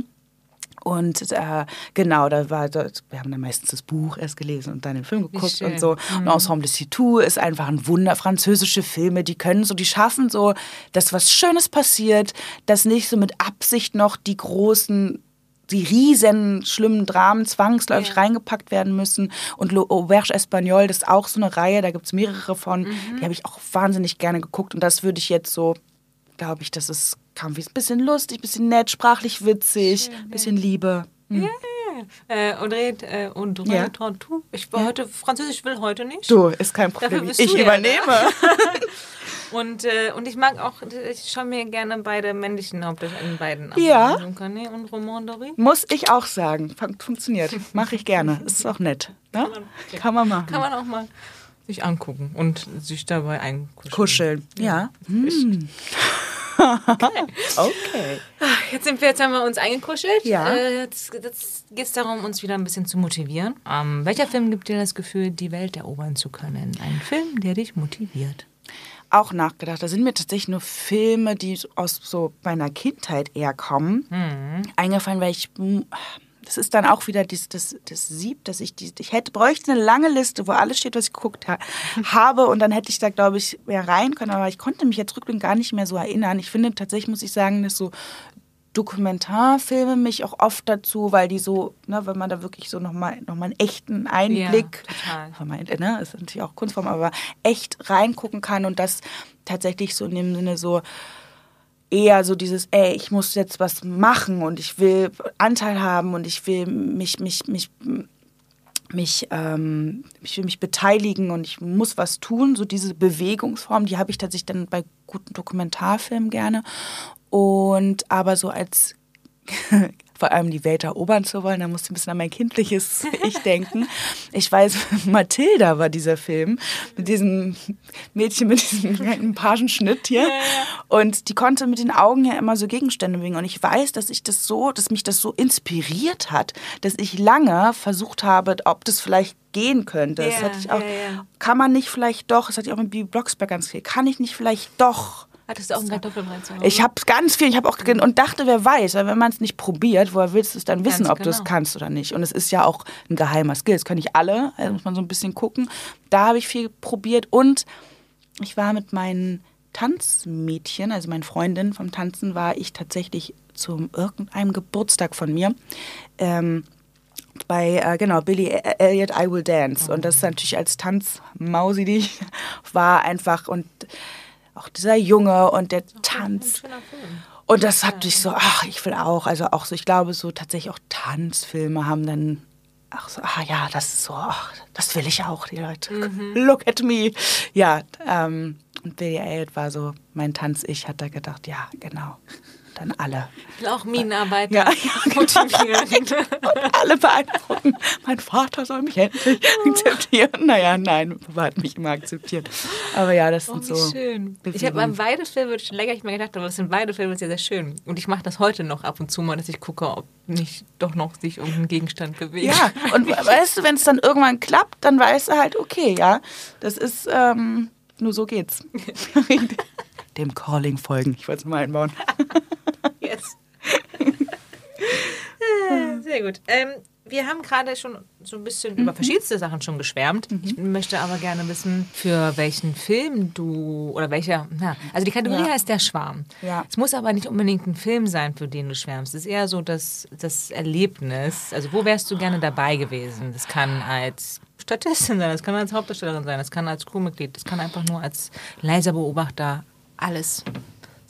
Und äh, genau, da war das, wir haben dann meistens das Buch erst gelesen und dann den Film geguckt und so. Und Ensemble Situ ist einfach ein Wunder. Französische Filme, die können so, die schaffen so, dass was Schönes passiert, dass nicht so mit Absicht noch die großen die riesen schlimmen Dramen zwangsläufig Ja. reingepackt werden müssen. Und Lo- Auberge Espagnol, das ist auch so eine Reihe, da gibt es mehrere von. Mhm. Die habe ich auch wahnsinnig gerne geguckt. Und das würde ich jetzt so, glaube ich, das ist kam wie ein bisschen lustig, ein bisschen nett, sprachlich witzig, ein bisschen Liebe. Äh, Audrey, äh, Audrey Ja. Ich war heute, Französisch will heute nicht. Du, ist kein Problem. Ich ja übernehme. Und, äh, und ich mag auch, ich schaue mir gerne beide männlichen Hauptdarsteller in beiden an. Ja. Lucanet und Roman Dory. Muss ich auch sagen. Fun- Funktioniert. Mache ich gerne. Ist auch nett. Ne? Kann man machen. Kann man auch mal sich angucken und sich dabei einkuscheln. Kuscheln. Ja. Hm. okay. Jetzt, sind wir, jetzt haben wir uns eingekuschelt. Ja. Äh, jetzt jetzt geht es darum, uns wieder ein bisschen zu motivieren. Ähm, welcher Film gibt dir das Gefühl, die Welt erobern zu können? Ein Film, der dich motiviert. Auch nachgedacht. Da sind mir tatsächlich nur Filme, die aus so meiner Kindheit eher kommen, eingefallen, weil ich. hm, Das ist dann auch wieder das, das, das Sieb, dass ich die, ich hätte, bräuchte eine lange Liste, wo alles steht, was ich geguckt ha habe. Und dann hätte ich da, glaube ich, mehr rein können. Aber ich konnte mich jetzt rückblickend gar nicht mehr so erinnern. Ich finde tatsächlich, muss ich sagen, dass so Dokumentarfilme mich auch oft dazu, weil die so, ne, wenn man da wirklich so nochmal noch mal einen echten Einblick, total. wenn man, ne, ist natürlich auch Kunstform, aber echt reingucken kann und das tatsächlich so in dem Sinne so eher so dieses, ey, ich muss jetzt was machen und ich will Anteil haben und ich will mich, mich, mich, mich, ähm, ich will mich beteiligen und ich muss was tun. So diese Bewegungsform, die habe ich tatsächlich dann bei guten Dokumentarfilmen gerne. Und aber so als vor allem die Welt erobern zu wollen, da musste ich ein bisschen an mein kindliches Ich denken. Ich weiß, Mathilda war dieser Film mit diesem Mädchen mit diesem Pagenschnitt hier. Und die konnte mit den Augen ja immer so Gegenstände bewegen. Und ich weiß, dass ich das so, dass mich das so inspiriert hat, dass ich lange versucht habe, ob das vielleicht gehen könnte. das Ja, hatte ich auch, ja, ja. Kann man nicht vielleicht doch, das hatte ich auch mit Bibi Blocksberg ganz viel, kann ich nicht vielleicht doch Hattest du auch einen Kartoffelbrei zu Hause? ich habe ganz viel, ich habe auch und dachte, wer weiß, weil wenn man es nicht probiert, woher willst du es dann wissen, Ganz ob du es genau. kannst oder nicht? Und es ist ja auch ein geheimer Skill, das können nicht alle, also muss man so ein bisschen gucken. Da habe ich viel probiert und ich war mit meinen Tanzmädchen, also meinen Freundinnen vom Tanzen, war ich tatsächlich zu irgendeinem Geburtstag von mir. Ähm, bei, äh, genau, Billy Elliot, I Will Dance. Und das ist natürlich als Tanzmausi, die ich war, einfach und auch dieser Junge und der Tanz. Und das hat mich so, ach, ich will auch. Also auch so, ich glaube, so tatsächlich auch Tanzfilme haben dann, ach so, ah ja, das ist so, ach, das will ich auch, die Leute. Look at me. Ja, ähm, und Billy Elliot war so mein Tanz-Ich, hat da gedacht, ja, genau. Dann alle. Ich will auch Minenarbeiter Ja, ja, motivieren. alle beeindrucken. Mein Vater soll mich endlich akzeptieren. Naja, nein, mein Papa hat mich immer akzeptiert. Aber ja, das Oh, sind wie so. schön. Ich habe an beide Filme schon länger nicht mehr gedacht, aber es sind beide Filme sehr, sehr schön. Und ich mache das heute noch ab und zu mal, dass ich gucke, ob nicht doch noch sich irgendein Gegenstand bewegt. Ja, und weißt du, wenn es dann irgendwann klappt, dann weißt du halt, okay, ja, das ist, ähm, nur so geht's. Dem Calling folgen. Ich wollte es mal einbauen. Äh, Sehr gut. Ähm, wir haben gerade schon so ein bisschen Mhm. über verschiedenste Sachen schon geschwärmt. Ich möchte aber gerne wissen, für welchen Film du oder welcher, na, also die Kategorie Ja. heißt der Schwarm. Ja. Es muss aber nicht unbedingt ein Film sein, für den du schwärmst. Es ist eher so das, das Erlebnis. Also wo wärst du gerne dabei gewesen? Das kann als Statistin sein, das kann als Hauptdarstellerin sein, das kann als Crewmitglied, das kann einfach nur als leiser Beobachter alles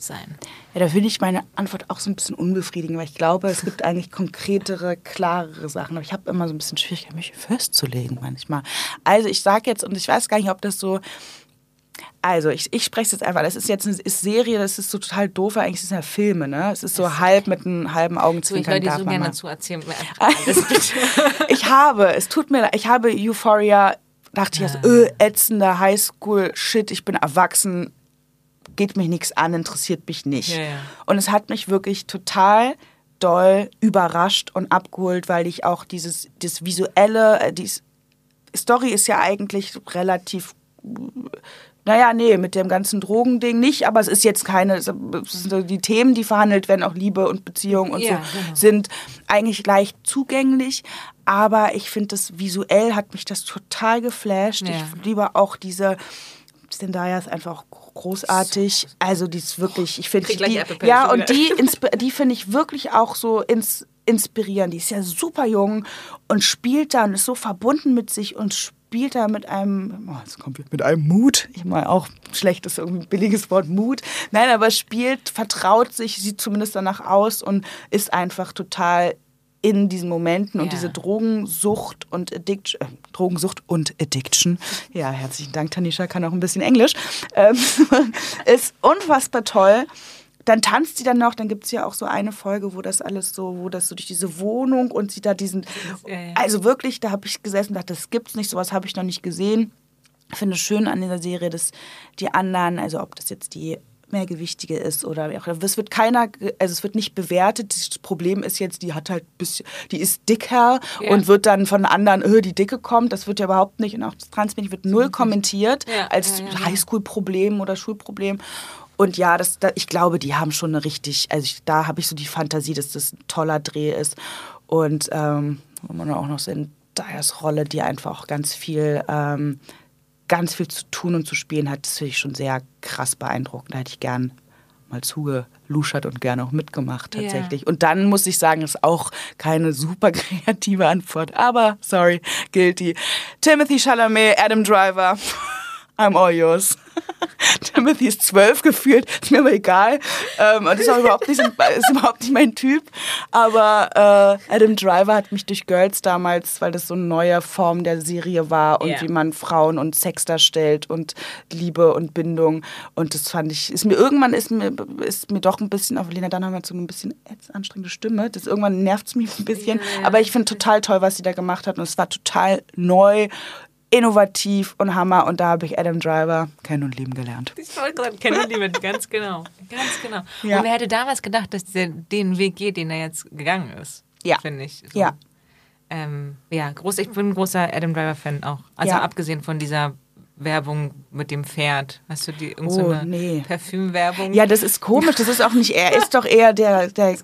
sein. Ja, da finde ich meine Antwort auch so ein bisschen unbefriedigend, weil ich glaube, es gibt eigentlich konkretere, klarere Sachen. Aber ich habe immer so ein bisschen Schwierigkeit, mich festzulegen manchmal. Also ich sage jetzt, und ich weiß gar nicht, ob das so. Also, ich, ich spreche es jetzt einfach. Das ist jetzt eine ist Serie, das ist so total doof, weil eigentlich sind es ja Filme, ne? Es ist so halb mit einem halben ich Augenzwinkern. dir darf so gerne mal. zu erzählen. bitte. ich habe, es tut mir leid, ich habe Euphoria, dachte ich erst, öh, ätzender Highschool-Shit, ich bin erwachsen, geht mich nichts an, interessiert mich nicht. Ja, ja. Und es hat mich wirklich total doll überrascht und abgeholt, weil ich auch dieses das visuelle, äh, die Story ist ja eigentlich relativ naja, nee, mit dem ganzen Drogending nicht, aber es ist jetzt keine, die Themen, die verhandelt werden, auch Liebe und Beziehung und Ja, so, genau. sind eigentlich leicht zugänglich. Aber ich finde, das visuell hat mich das total geflasht. Ja. Ich liebe auch diese. Zendaya ist einfach auch großartig. Also die ist wirklich, ich finde die, ja und die, die finde ich wirklich auch so ins, inspirierend. Die ist ja super jung und spielt da und ist so verbunden mit sich und spielt da mit einem, oh, jetzt kommt mit einem Mut. Ich meine auch schlechtes, irgendwie billiges Wort Mut. Nein, aber spielt, vertraut sich, sieht zumindest danach aus und ist einfach total in diesen Momenten und Ja. diese Drogensucht und Addiction, äh, Drogensucht und Addiction, ja, herzlichen Dank, Tanisha, kann auch ein bisschen Englisch, ähm, ist unfassbar toll. Dann tanzt sie dann noch, dann gibt es ja auch so eine Folge, wo das alles so, wo das so durch diese Wohnung und sie da diesen, also wirklich, da habe ich gesessen und dachte, das gibt's nicht, sowas habe ich noch nicht gesehen. Ich finde es schön an dieser Serie, dass die anderen, also ob das jetzt die mehrgewichtige ist oder es wird keiner, also es wird nicht bewertet. Das Problem ist jetzt, die hat halt bisschen, die ist dicker Ja. und wird dann von anderen, öh, die Dicke kommt. Das wird ja überhaupt nicht und auch das Transmädchen wird null kommentiert Ja, als ja. Highschool-Problem oder Schulproblem. Und ja, das, da, ich glaube, die haben schon eine richtig, also ich, da habe ich so die Fantasie, dass das ein toller Dreh ist. Und ähm, man auch noch so in Dyers Rolle, die einfach auch ganz viel, ähm, ganz viel zu tun und zu spielen hat, das finde ich schon sehr krass beeindruckend. Da hätte ich gern mal zugeluschert und gerne auch mitgemacht tatsächlich. Und dann muss ich sagen, ist auch keine super kreative Antwort, aber sorry, guilty. Timothy Chalamet, Adam Driver. I'm all yours. Timothy ist zwölf gefühlt, ist mir aber egal. Ähm, und ist auch überhaupt nicht, ist überhaupt nicht mein Typ. Aber äh, Adam Driver hat mich durch Girls damals, weil das so eine neue Form der Serie war und Ja. wie man Frauen und Sex darstellt und Liebe und Bindung. Und das fand ich, ist mir irgendwann ist mir, ist mir doch ein bisschen, auf Lena Dunham hat so ein bisschen anstrengende Stimme. Das irgendwann nervt es mich ein bisschen. Ja. Aber ich finde total toll, was sie da gemacht hat. Und es war total neu, innovativ und Hammer. Und da habe ich Adam Driver kennen und lieben gelernt. Ich wollte gerade kennen die mit, ganz genau. Ganz genau. Ja. Und wer hätte damals gedacht, dass der den Weg geht, den er jetzt gegangen ist? Ja. Finde ich. So. Ja. Ähm, ja, groß, ich bin ein großer Adam Driver-Fan auch. Also Ja. abgesehen von dieser Werbung mit dem Pferd. Hast du die irgend so Oh, eine nee. Parfümwerbung? Ja, das ist komisch. Das ist auch nicht er. Ist doch eher der, der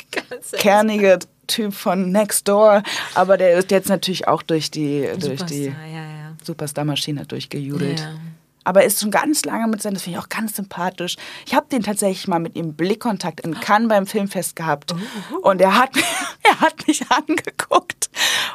kernige Typ von Next Door. Aber der ist jetzt natürlich auch durch die, durch die ja, ja. Superstar-Maschine durchgejudelt. Ja. Aber er ist schon ganz lange mit seinem, das finde ich auch ganz sympathisch. Ich habe den tatsächlich mal mit ihm Blickkontakt in Cannes beim Filmfest gehabt. Und er hat, er hat mich angeguckt.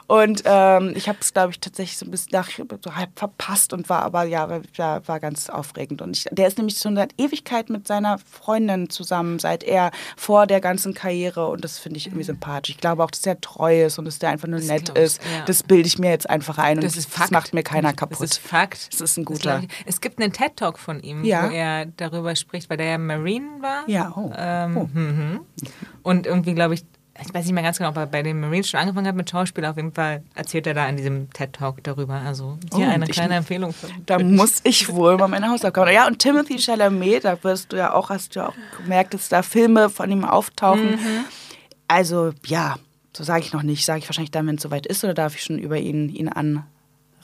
Und ähm, ich habe es, glaube ich, tatsächlich so ein bisschen nach, so halb verpasst und war aber, ja, war, war ganz aufregend. Und ich, der ist nämlich schon seit Ewigkeit mit seiner Freundin zusammen, seit er vor der ganzen Karriere. Und das finde ich irgendwie sympathisch. Ich glaube auch, dass er treu ist und dass der einfach nur nett glaub ich, ist. ja. Das bilde ich mir jetzt einfach ein. Und Das ist Fakt. macht mir keiner kaputt. Das ist Fakt. Das ist ein Das guter. ich. Es gibt einen TED-Talk von ihm, Ja. wo er darüber spricht, weil der ja Marine war. Ja, oh. Ähm, Oh. mhm. Und irgendwie, glaube ich, ich weiß nicht mehr ganz genau, ob er bei den Marines schon angefangen hat mit Schauspiel. Auf jeden Fall erzählt er da in diesem TED-Talk darüber. Also hier Oh, eine ich- kleine Empfehlung. Von Da muss ich wohl mal meine Hausaufgaben. Ja, und Timothy Chalamet, da wirst du ja auch, hast du ja auch gemerkt, dass da Filme von ihm auftauchen. Also, ja, so sage ich noch nicht. Sage ich wahrscheinlich dann, wenn es soweit ist, oder darf ich schon über ihn, ihn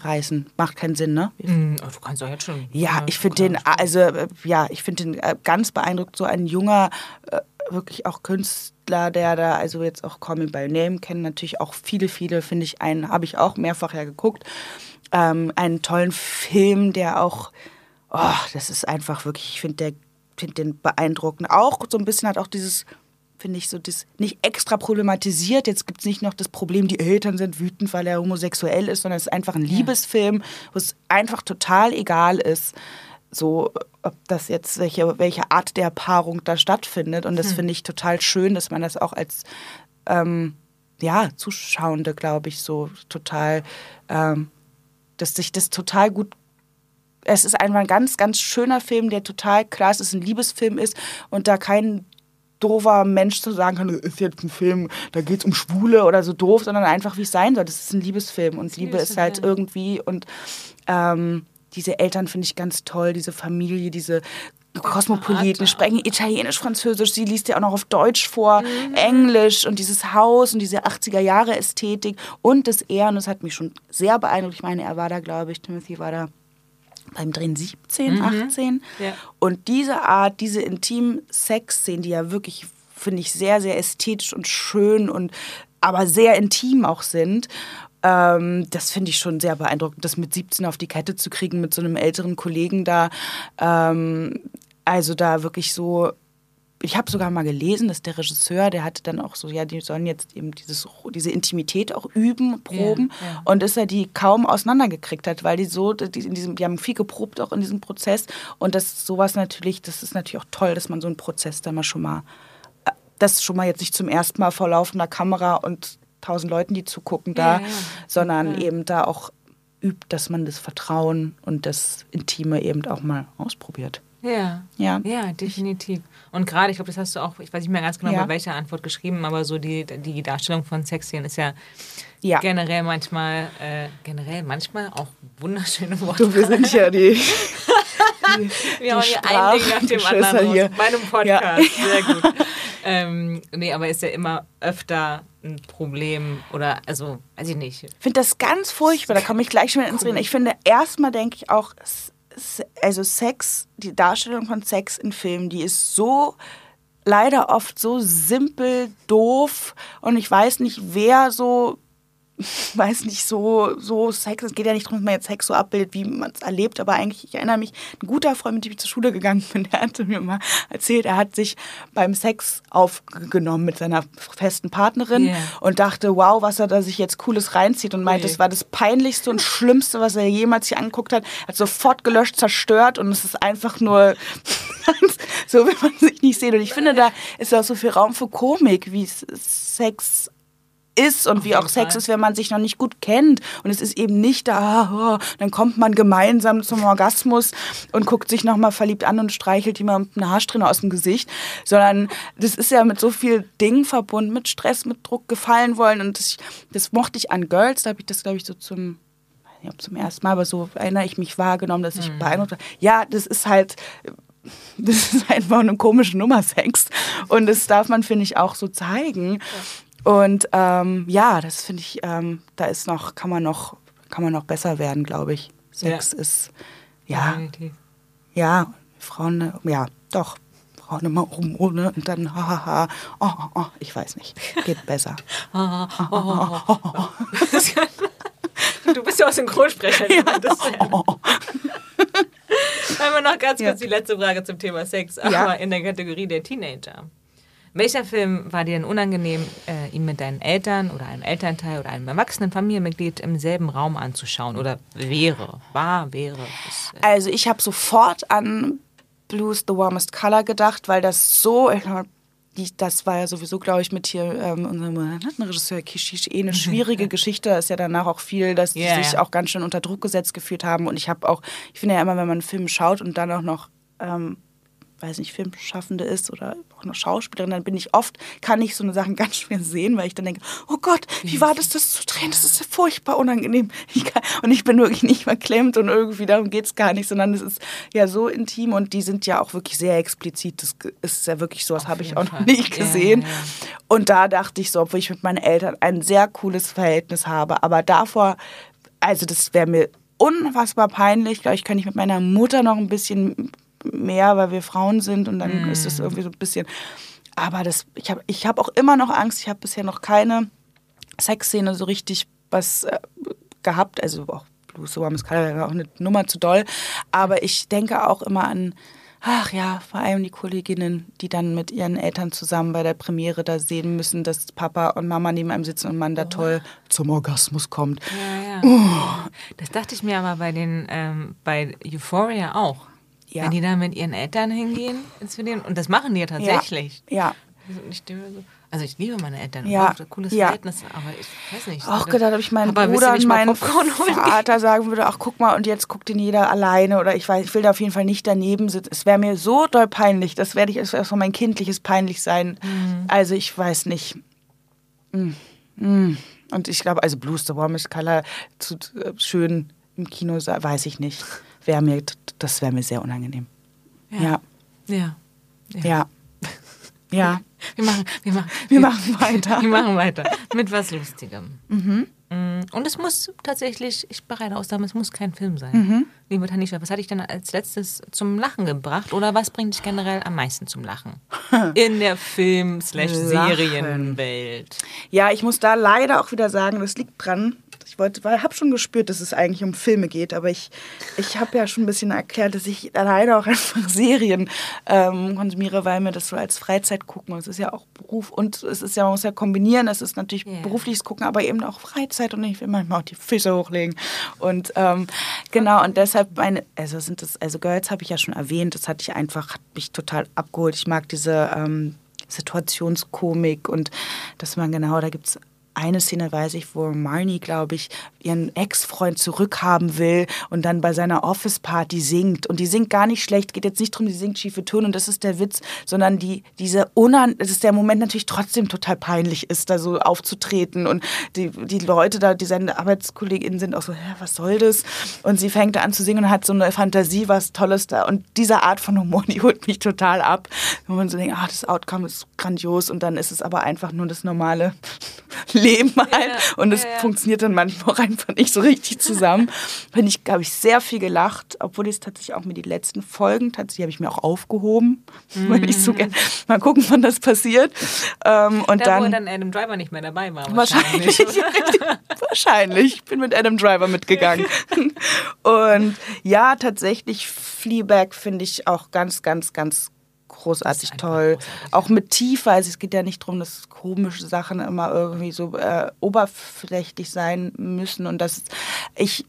anreißen? Macht keinen Sinn, ne? Mm, du kannst doch jetzt schon. Ja, ich finde den, also äh, ja, ich finde den äh, ganz beeindruckt. So ein junger, äh, wirklich auch Künstler, der da, also jetzt auch Call Me By Name kennen natürlich auch viele, viele, finde ich, einen, habe ich auch mehrfach ja geguckt. Ähm, einen tollen Film, der auch, oh, das ist einfach wirklich, ich finde der, finde den beeindruckend. Auch so ein bisschen hat auch dieses finde ich so das nicht extra problematisiert. Jetzt gibt es nicht noch das Problem, die Eltern sind wütend, weil er homosexuell ist, sondern es ist einfach ein Liebesfilm, wo es einfach total egal ist, so ob das jetzt welche, welche Art der Paarung da stattfindet. Und das finde ich total schön, dass man das auch als ähm, ja, Zuschauende, glaube ich, so total, ähm, dass sich das total gut es ist einfach ein ganz, ganz schöner Film, der total klar ist, dass es ein Liebesfilm ist und da kein doofer Mensch zu sagen kann, das ist jetzt ein Film, da geht es um Schwule oder so doof, sondern einfach wie es sein soll. Das ist ein Liebesfilm und Liebe ist halt irgendwie und ähm, diese Eltern finde ich ganz toll, diese Familie, diese Kosmopoliten, sprechen Italienisch, Französisch, sie liest ja auch noch auf Deutsch vor, Englisch und dieses Haus und diese 80er-Jahre-Ästhetik und das Er, und das hat mich schon sehr beeindruckt. Ich meine, er war da, glaube ich, Timothy war da beim Drehen 17, 18. Mhm. Ja. Und diese Art, diese intimen Sexszenen, die ja wirklich, finde ich, sehr, sehr ästhetisch und schön und aber sehr intim auch sind. Ähm, das finde ich schon sehr beeindruckend, das mit 17 auf die Kette zu kriegen, mit so einem älteren Kollegen da. Ähm, also da wirklich so ich habe sogar mal gelesen, dass der Regisseur, der hatte dann auch so, ja, die sollen jetzt eben dieses, diese Intimität auch üben, proben. Ja, ja. Und dass er die kaum auseinandergekriegt hat, weil die so, die, in diesem, die haben viel geprobt auch in diesem Prozess. Und das sowas natürlich, das ist natürlich auch toll, dass man so einen Prozess da mal schon mal, äh, das schon mal jetzt nicht zum ersten Mal vor laufender Kamera und tausend Leuten, die zugucken da, Ja, sondern eben da auch übt, dass man das Vertrauen und das Intime eben auch mal ausprobiert. Ja. Ja. Ja, definitiv. Und gerade, ich glaube, das hast du auch, ich weiß nicht mehr ganz genau, Ja. bei welcher Antwort geschrieben, aber so die, die Darstellung von Sexszenen ist ja, Ja. generell manchmal, äh, generell manchmal auch wunderschöne Worte. Du, wir sind ja die. Wir haben hier ein Ding nach dem Sprachgeschwister anderen hier. aus meinem Podcast. Sehr gut. ähm, nee, aber ist ja immer öfter ein Problem oder, also, weiß ich nicht. Ich finde das ganz furchtbar, da komme ich gleich schon ins Reden. Ich finde, erstmal denke ich auch, also Sex, die Darstellung von Sex in Filmen, die ist so leider oft so simpel, doof und ich weiß nicht, wer so weiß nicht, so, so Sex, es geht ja nicht darum, dass man jetzt Sex so abbildet, wie man es erlebt, aber eigentlich, ich erinnere mich, ein guter Freund, mit dem ich zur Schule gegangen bin, der hatte mir mal erzählt, er hat sich beim Sex aufgenommen mit seiner festen Partnerin Yeah. und dachte, wow, was er da sich jetzt Cooles reinzieht und meinte, Ui. es war das peinlichste und schlimmste, was er jemals sich angeguckt hat, hat sofort gelöscht, zerstört und es ist einfach nur so, will man sich nicht sehen. Und ich finde, da ist auch so viel Raum für Komik, wie Sex ist und wie jeden auch Sex Fall. ist, wenn man sich noch nicht gut kennt. Und es ist eben nicht da, ah, oh, dann kommt man gemeinsam zum Orgasmus und guckt sich nochmal verliebt an und streichelt jemand eine Haarsträhne aus dem Gesicht, sondern das ist ja mit so viel Dingen verbunden, mit Stress, mit Druck, gefallen wollen. Und das, das mochte ich an Girls, da habe ich das, glaube ich, so zum zum ersten Mal, aber so erinnere ich mich wahrgenommen, dass ich beeindruckt war. Ja, das ist halt, das ist einfach eine komische Nummer Sex. Und das darf man, finde ich, auch so zeigen. Und ähm, ja, das finde ich, ähm, da ist noch, kann man noch, kann man noch besser werden, glaube ich. Sex ist, ja, Definitiv. ja, Frauen, ja, doch. Frauen immer rum ohne und dann hahaha, oh, oh, oh, ich weiß nicht, geht besser. Du bist ja auch Synchronsprecher. Ja, das ist ja. Einmal noch ganz kurz die letzte Frage zum Thema Sex, aber Ja. in der Kategorie der Teenager. Welcher Film war dir denn unangenehm, äh, ihn mit deinen Eltern oder einem Elternteil oder einem erwachsenen Familienmitglied im selben Raum anzuschauen? Oder wäre, war, wäre es? Äh, Also ich habe sofort an Blues The Warmest Color gedacht, weil das so, das war ja sowieso, glaube ich, mit hier ähm, unserem äh, Regisseur Kishish eh eine schwierige Geschichte. Da ist ja danach auch viel, dass die Ja, sich ja. auch ganz schön unter Druck gesetzt gefühlt haben. Und ich habe auch, ich finde ja immer, wenn man einen Film schaut und dann auch noch ähm, weiß nicht, Filmschaffende ist oder auch noch Schauspielerin, dann bin ich oft, kann ich so eine Sachen ganz schwer sehen, weil ich dann denke, oh Gott, wie war das, das zu drehen? Das ist ja furchtbar unangenehm. Ich kann, und ich bin wirklich nicht verklemmt und irgendwie darum geht es gar nicht, sondern es ist ja so intim und die sind ja auch wirklich sehr explizit. Das ist ja wirklich so, das habe ich auch noch Fall. nicht Ja, gesehen. ja, ja. Und da dachte ich so, obwohl ich mit meinen Eltern ein sehr cooles Verhältnis habe, aber davor, also das wäre mir unfassbar peinlich. Glaube ich, kann ich mit meiner Mutter noch ein bisschen mehr, weil wir Frauen sind und dann ist es irgendwie so ein bisschen. Aber das, ich habe ich hab auch immer noch Angst. Ich habe bisher noch keine Sexszene so richtig was äh, gehabt. Also auch Blues so Warm Color war auch eine Nummer zu doll. Aber ich denke auch immer an, ach ja, vor allem die Kolleginnen, die dann mit ihren Eltern zusammen bei der Premiere da sehen müssen, dass Papa und Mama neben einem sitzen und man da toll zum Orgasmus kommt. Ja, ja. Das dachte ich mir aber bei den ähm, bei Euphoria auch. Ja. Wenn die da mit ihren Eltern hingehen ins Film und das machen die ja tatsächlich. Ja. Ich stimme so- Also ich liebe meine Eltern, Ja, ja, cooles ja. Verhältnis, aber ich weiß nicht. Auch gedacht, ob ich meinen du Bruder und meinen? Vater sagen würde, ach guck mal, und jetzt guckt den jeder alleine oder ich weiß, ich will da auf jeden Fall nicht daneben sitzen. Es wäre mir so doll peinlich. Das werde ich, so mein kindliches peinlich sein. Mhm. Also ich weiß nicht. Mm, mm. Und ich glaube, also Blues the Warmest Color zu äh, schön im Kino, weiß ich nicht. Wäre mir, das wäre mir sehr unangenehm. Ja, Ja. ja, ja. Wir machen, wir machen, Wir machen weiter. Wir machen weiter mit was Lustigem. Mm, Und es muss tatsächlich, ich bereite aus, es muss kein Film sein. Liebe Tanisha, was hat dich denn als letztes zum Lachen gebracht? Oder was bringt dich generell am meisten zum Lachen? In der Film-Serienwelt. Ja, ich muss da leider auch wieder sagen, das liegt dran. Ich wollte, weil habe schon gespürt, dass es eigentlich um Filme geht, aber ich, ich habe ja schon ein bisschen erklärt, dass ich leider auch einfach Serien ähm, konsumiere, weil mir das so als Freizeit gucken. Es ist ja auch Beruf und es ist ja, man muss ja kombinieren. Es ist natürlich Yeah. berufliches Gucken, aber eben auch Freizeit und ich will manchmal auch die Füße hochlegen. Und ähm, genau, und deshalb meine, also sind das, also Girls habe ich ja schon erwähnt, das hatte ich einfach, hat mich total abgeholt. Ich mag diese ähm, Situationskomik und dass man genau, da gibt es eine Szene, weiß ich, wo Marnie, glaube ich, ihren Ex-Freund zurückhaben will und dann bei seiner Office-Party singt. Und die singt gar nicht schlecht, geht jetzt nicht darum, die singt schiefe Töne und das ist der Witz, sondern die, diese Unan, das ist der Moment natürlich trotzdem total peinlich ist, da so aufzutreten und die, die Leute da, die seine ArbeitskollegInnen sind auch so, hä, was soll das? Und sie fängt da an zu singen und hat so eine Fantasie, was Tolles da. Und diese Art von Humor, die holt mich total ab. Wo man so denkt, ah, das Outcome ist grandios und dann ist es aber einfach nur das normale Leben halt. Ja, und es ja, ja. funktioniert dann manchmal auch einfach nicht so richtig zusammen. Finde ich, habe ich sehr viel gelacht, obwohl ich es tatsächlich auch mir die letzten Folgen tatsächlich habe ich mir auch aufgehoben, weil ich so gerne mal gucken, wann das passiert. Ähm, und Mhm. Da, wo dann, dann Adam Driver nicht mehr dabei war. Wahrscheinlich. oder? Wahrscheinlich. Ich bin mit Adam Driver mitgegangen. Und ja, tatsächlich, Fleabag finde ich auch ganz, ganz, ganz großartig toll. großartig, auch mit Tiefe. Also es geht ja nicht darum, dass komische Sachen immer irgendwie so äh, oberflächlich sein müssen. Und das ich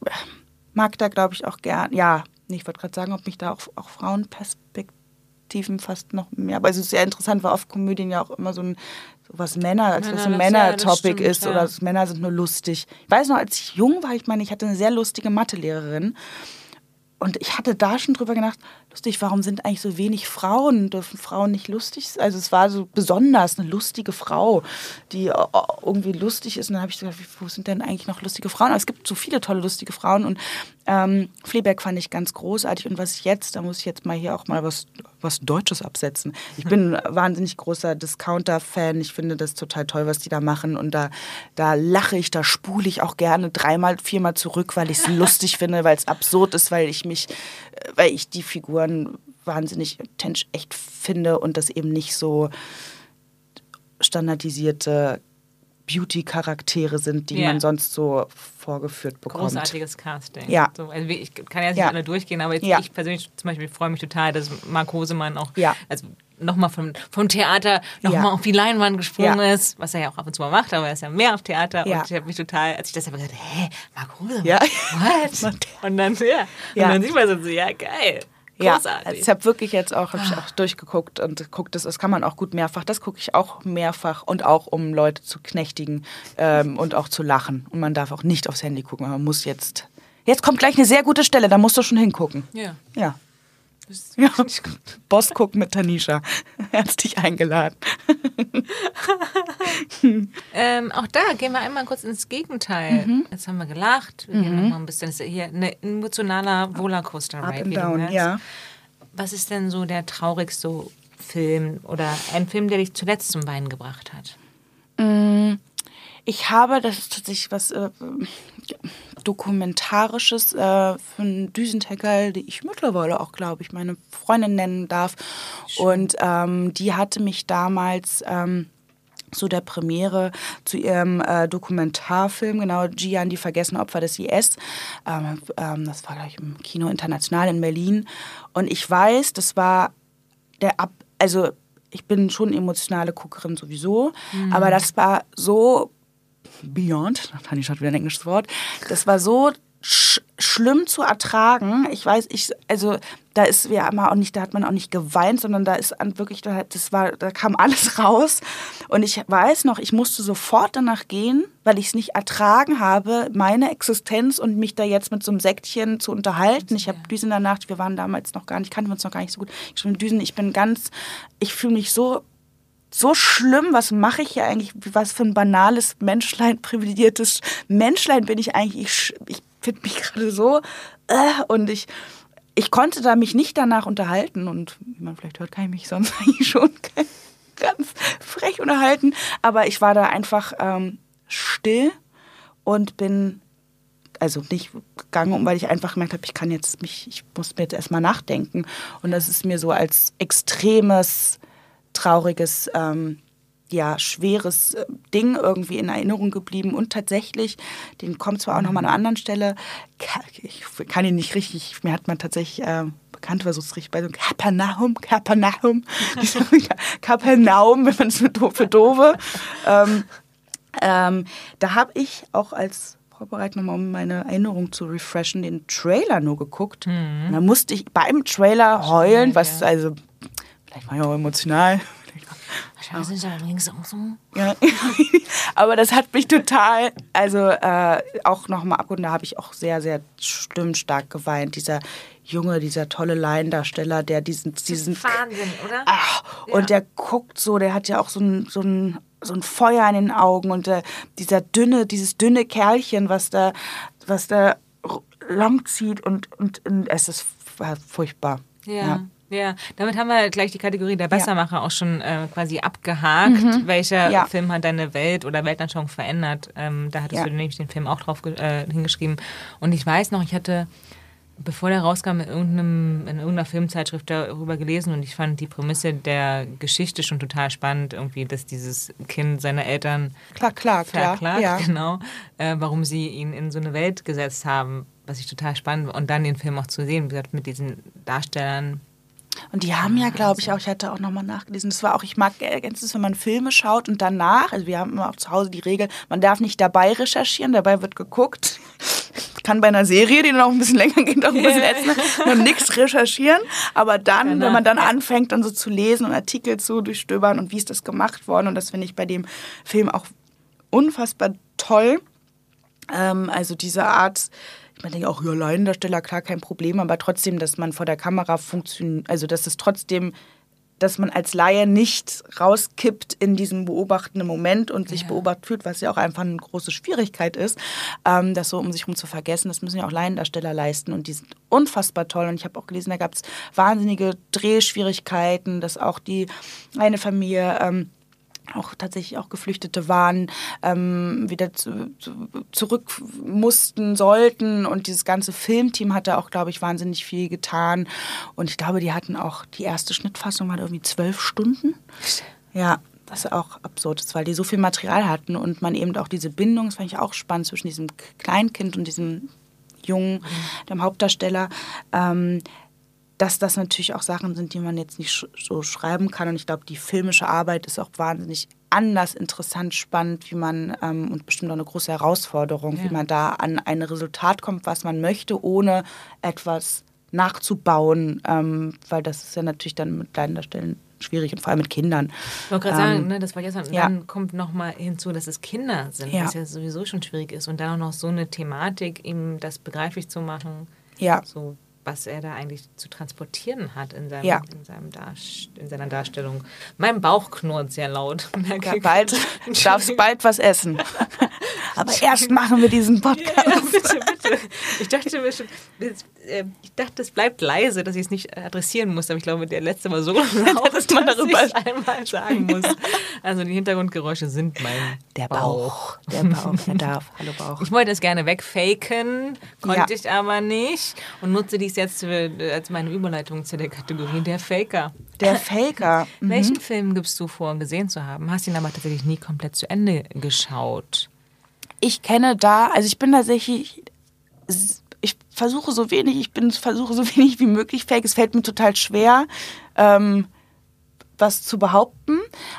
mag da, glaube ich, auch gern. Ja, ich wollte gerade sagen, ob mich da auch, auch Frauenperspektiven fast noch mehr. Aber es ist sehr interessant, weil oft Komödien ja auch immer so ein so was Männer, als was ein Männer, das- ja, das Männer-Topic stimmt, ist ja. oder Männer sind nur lustig. Ich weiß noch, als ich jung war, ich meine, ich hatte eine sehr lustige Mathelehrerin. Und ich hatte da schon drüber gedacht, lustig, warum sind eigentlich so wenig Frauen? Dürfen Frauen nicht lustig sein? Also es war so besonders eine lustige Frau, die äh, irgendwie lustig ist. Und dann habe ich gedacht, wo sind denn eigentlich noch lustige Frauen? Aber es gibt so viele tolle lustige Frauen. Und ähm, Fleabag fand ich ganz großartig. Und was jetzt, da muss ich jetzt mal hier auch mal was, was Deutsches absetzen. Ich bin ein wahnsinnig großer Discounter-Fan. Ich finde das total toll, was die da machen. Und da, da lache ich, da spule ich auch gerne dreimal, viermal zurück, weil ich es lustig finde, weil es absurd ist, weil ich mich, weil ich die Figuren wahnsinnig echt finde und das eben nicht so standardisierte Beauty-Charaktere sind, die Ja. man sonst so vorgeführt bekommt. Großartiges Casting. Ja. So, also ich kann ja nicht Ja. alle durchgehen, aber jetzt, Ja. ich persönlich zum Beispiel freue mich total, dass Marc Hosemann auch Ja. also nochmal vom, vom Theater nochmal auf die Leinwand gesprungen ist, was er ja auch ab und zu mal macht, aber er ist ja mehr auf Theater und ich habe mich total, als ich das habe gesagt, hä, Marc Hosemann, Ja. what? Und dann, ja, Ja. und dann sieht man so, ja, geil, großartig. also ich habe wirklich jetzt auch, hab ich auch durchgeguckt und guckt das, das kann man auch gut mehrfach. Das gucke ich auch mehrfach und auch um Leute zu knechtigen ähm, und auch zu lachen. Und man darf auch nicht aufs Handy gucken, man muss jetzt. Jetzt kommt gleich eine sehr gute Stelle, da musst du schon hingucken. ja. Ja. Ja. Boss guckt mit Tanisha. Herzlich eingeladen. Ähm, auch da gehen wir einmal kurz ins Gegenteil. Mhm. Jetzt haben wir gelacht. Wir gehen noch mal ein bisschen. Das ist hier ein emotionaler Rollercoaster-Ride. Up and down, merkst. ja. Was ist denn so der traurigste Film oder ein Film, der dich zuletzt zum Weinen gebracht hat? Ich habe, das ist tatsächlich was äh, Dokumentarisches äh, von Düsentecker, die ich mittlerweile auch, glaube ich, meine Freundin nennen darf. Und ähm, die hatte mich damals ähm, zu der Premiere zu ihrem äh, Dokumentarfilm, genau, Gian, die vergessenen Opfer des IS. Ähm, ähm, das war, glaube ich, im Kino International in Berlin. Und ich weiß, das war der Ab, also ich bin schon emotionale Guckerin sowieso, aber das war so beyond, Tanisha hat wieder ein englisches Wort, das war so sch schlimm zu ertragen. Ich weiß, ich, also da ist ja immer auch nicht, da hat man auch nicht geweint, sondern da ist wirklich, da, das war, da kam alles raus. Und ich weiß noch, ich musste sofort danach gehen, weil ich es nicht ertragen habe, meine Existenz und mich da jetzt mit so einem Säckchen zu unterhalten. Ich habe Düsen in der Nacht, wir waren damals noch gar nicht, kannten wir uns noch gar nicht so gut. Ich bin Düsen, ich bin ganz, ich fühle mich so so schlimm, was mache ich hier eigentlich, was für ein banales Menschlein, privilegiertes Menschlein bin ich eigentlich. Ich, ich finde mich gerade so äh, und ich, ich konnte da mich nicht danach unterhalten und wie man vielleicht hört, kann ich mich sonst eigentlich schon ganz frech unterhalten, aber ich war da einfach ähm, still und bin also nicht gegangen, weil ich einfach gemerkt habe, ich kann jetzt mich, ich muss mir jetzt erstmal nachdenken. Und das ist mir so als extremes, trauriges, ähm, ja, schweres äh, Ding irgendwie in Erinnerung geblieben. Und tatsächlich, den kommt zwar auch nochmal an einer anderen Stelle, ich kann ihn nicht richtig, mir hat man tatsächlich äh, bekannt versucht es richtig bei so Kapernaum, Kapernaum, Kapernaum, wenn man es für doofe. Ähm, ähm, da habe ich auch als Vorbereitung nochmal, um meine Erinnerung zu refreshen, den Trailer nur geguckt. Mhm. da musste ich beim Trailer heulen, was also, vielleicht war ich auch emotional. Wahrscheinlich sind ja auch so. Ja. Aber das hat mich total, also äh, auch nochmal ab und da habe ich auch sehr, sehr stimmstark geweint. Dieser Junge, dieser tolle Laiendarsteller, der diesen. diesen Wahnsinn, oder? Ach, ja. Und der guckt so, der hat ja auch so ein, so ein so ein Feuer in den Augen und äh, dieser dünne, dieses dünne Kerlchen, was da, was da lang zieht und, und, und es ist furchtbar. Ja. ja. Ja, damit haben wir gleich die Kategorie der Bessermacher ja. auch schon äh, quasi abgehakt. Mhm. Welcher ja. Film hat deine Welt oder Weltanschauung verändert? Ähm, da hattest ja. du nämlich den Film auch drauf äh, hingeschrieben. Und ich weiß noch, ich hatte bevor der rauskam, in, irgendeinem, in irgendeiner Filmzeitschrift darüber gelesen und ich fand die Prämisse der Geschichte schon total spannend, irgendwie, dass dieses Kind seine Eltern klar, klar, verklagt, klar, ja. genau, äh, warum sie ihn in so eine Welt gesetzt haben, was ich total spannend und dann den Film auch zu sehen, wie gesagt, mit diesen Darstellern, und die haben ja, glaube ich, auch, ich hatte auch nochmal nachgelesen, das war auch, ich mag ergänzend, wenn man Filme schaut und danach, also wir haben immer auch zu Hause die Regel, man darf nicht dabei recherchieren, dabei wird geguckt. Kann bei einer Serie, die noch ein bisschen länger geht, auch ein bisschen ätzend, noch nichts recherchieren. Aber dann, genau. wenn man dann anfängt, dann so zu lesen und Artikel zu durchstöbern und wie ist das gemacht worden, und das finde ich bei dem Film auch unfassbar toll. Ähm, also diese Art, man denkt auch, ja, Laiendarsteller, klar, kein Problem, aber trotzdem, dass man vor der Kamera funktioniert, also dass es trotzdem, dass man als Laie nicht rauskippt in diesem beobachtenden Moment und sich ja. beobachtet fühlt, was ja auch einfach eine große Schwierigkeit ist, ähm, das so um sich herum zu vergessen. Das müssen ja auch Laiendarsteller leisten und die sind unfassbar toll. Und ich habe auch gelesen, da gab es wahnsinnige Drehschwierigkeiten, dass auch die eine Familie ähm, auch tatsächlich auch Geflüchtete waren, ähm, wieder zu, zu, zurück mussten, sollten. Und dieses ganze Filmteam hatte auch, glaube ich, wahnsinnig viel getan. Und ich glaube, die hatten auch, die erste Schnittfassung war irgendwie zwölf Stunden. Ja, was auch absurd ist, weil die so viel Material hatten und man eben auch diese Bindung, das fand ich auch spannend, zwischen diesem Kleinkind und diesem Jungen, dem Hauptdarsteller. Ähm, dass das natürlich auch Sachen sind, die man jetzt nicht so schreiben kann. Und ich glaube, die filmische Arbeit ist auch wahnsinnig anders, interessant, spannend, wie man ähm, und bestimmt auch eine große Herausforderung, ja. wie man da an ein Resultat kommt, was man möchte, ohne etwas nachzubauen, ähm, weil das ist ja natürlich dann mit kleinen Darstellen schwierig und vor allem mit Kindern. Ich wollte gerade ähm, sagen, ne, das war gestern, ja. dann kommt nochmal hinzu, dass es Kinder sind, ja. was ja sowieso schon schwierig ist und dann auch noch so eine Thematik, ihm das begreiflich zu machen. Ja. So was er da eigentlich zu transportieren hat in, seinem, ja. in, seinem in seiner Darstellung. Mein Bauch knurrt sehr laut. Ja, bald, darfst bald was essen. Aber erst machen wir diesen Podcast. Ja, bitte, bitte. Ich dachte mir schon, äh, ich dachte, es bleibt leise, dass ich es nicht adressieren muss, aber ich glaube, der letzte war so laut, dass man darüber einmal sagen muss. Also die Hintergrundgeräusche sind mein Der Bauch. Bauch. Der Bauch, er darf. Hallo Bauch. Ich wollte es gerne wegfaken, konnte ja. ich aber nicht und nutze dies jetzt für, als meine Überleitung zu der Kategorie der Faker. Der Faker. Mhm. Welchen Film gibst du vor, gesehen zu haben? Hast ihn aber tatsächlich nie komplett zu Ende geschaut? Ich kenne da, also ich bin tatsächlich ich versuche so wenig, ich bin versuche so wenig wie möglich fake. Es fällt mir total schwer, ähm, was zu behaupten.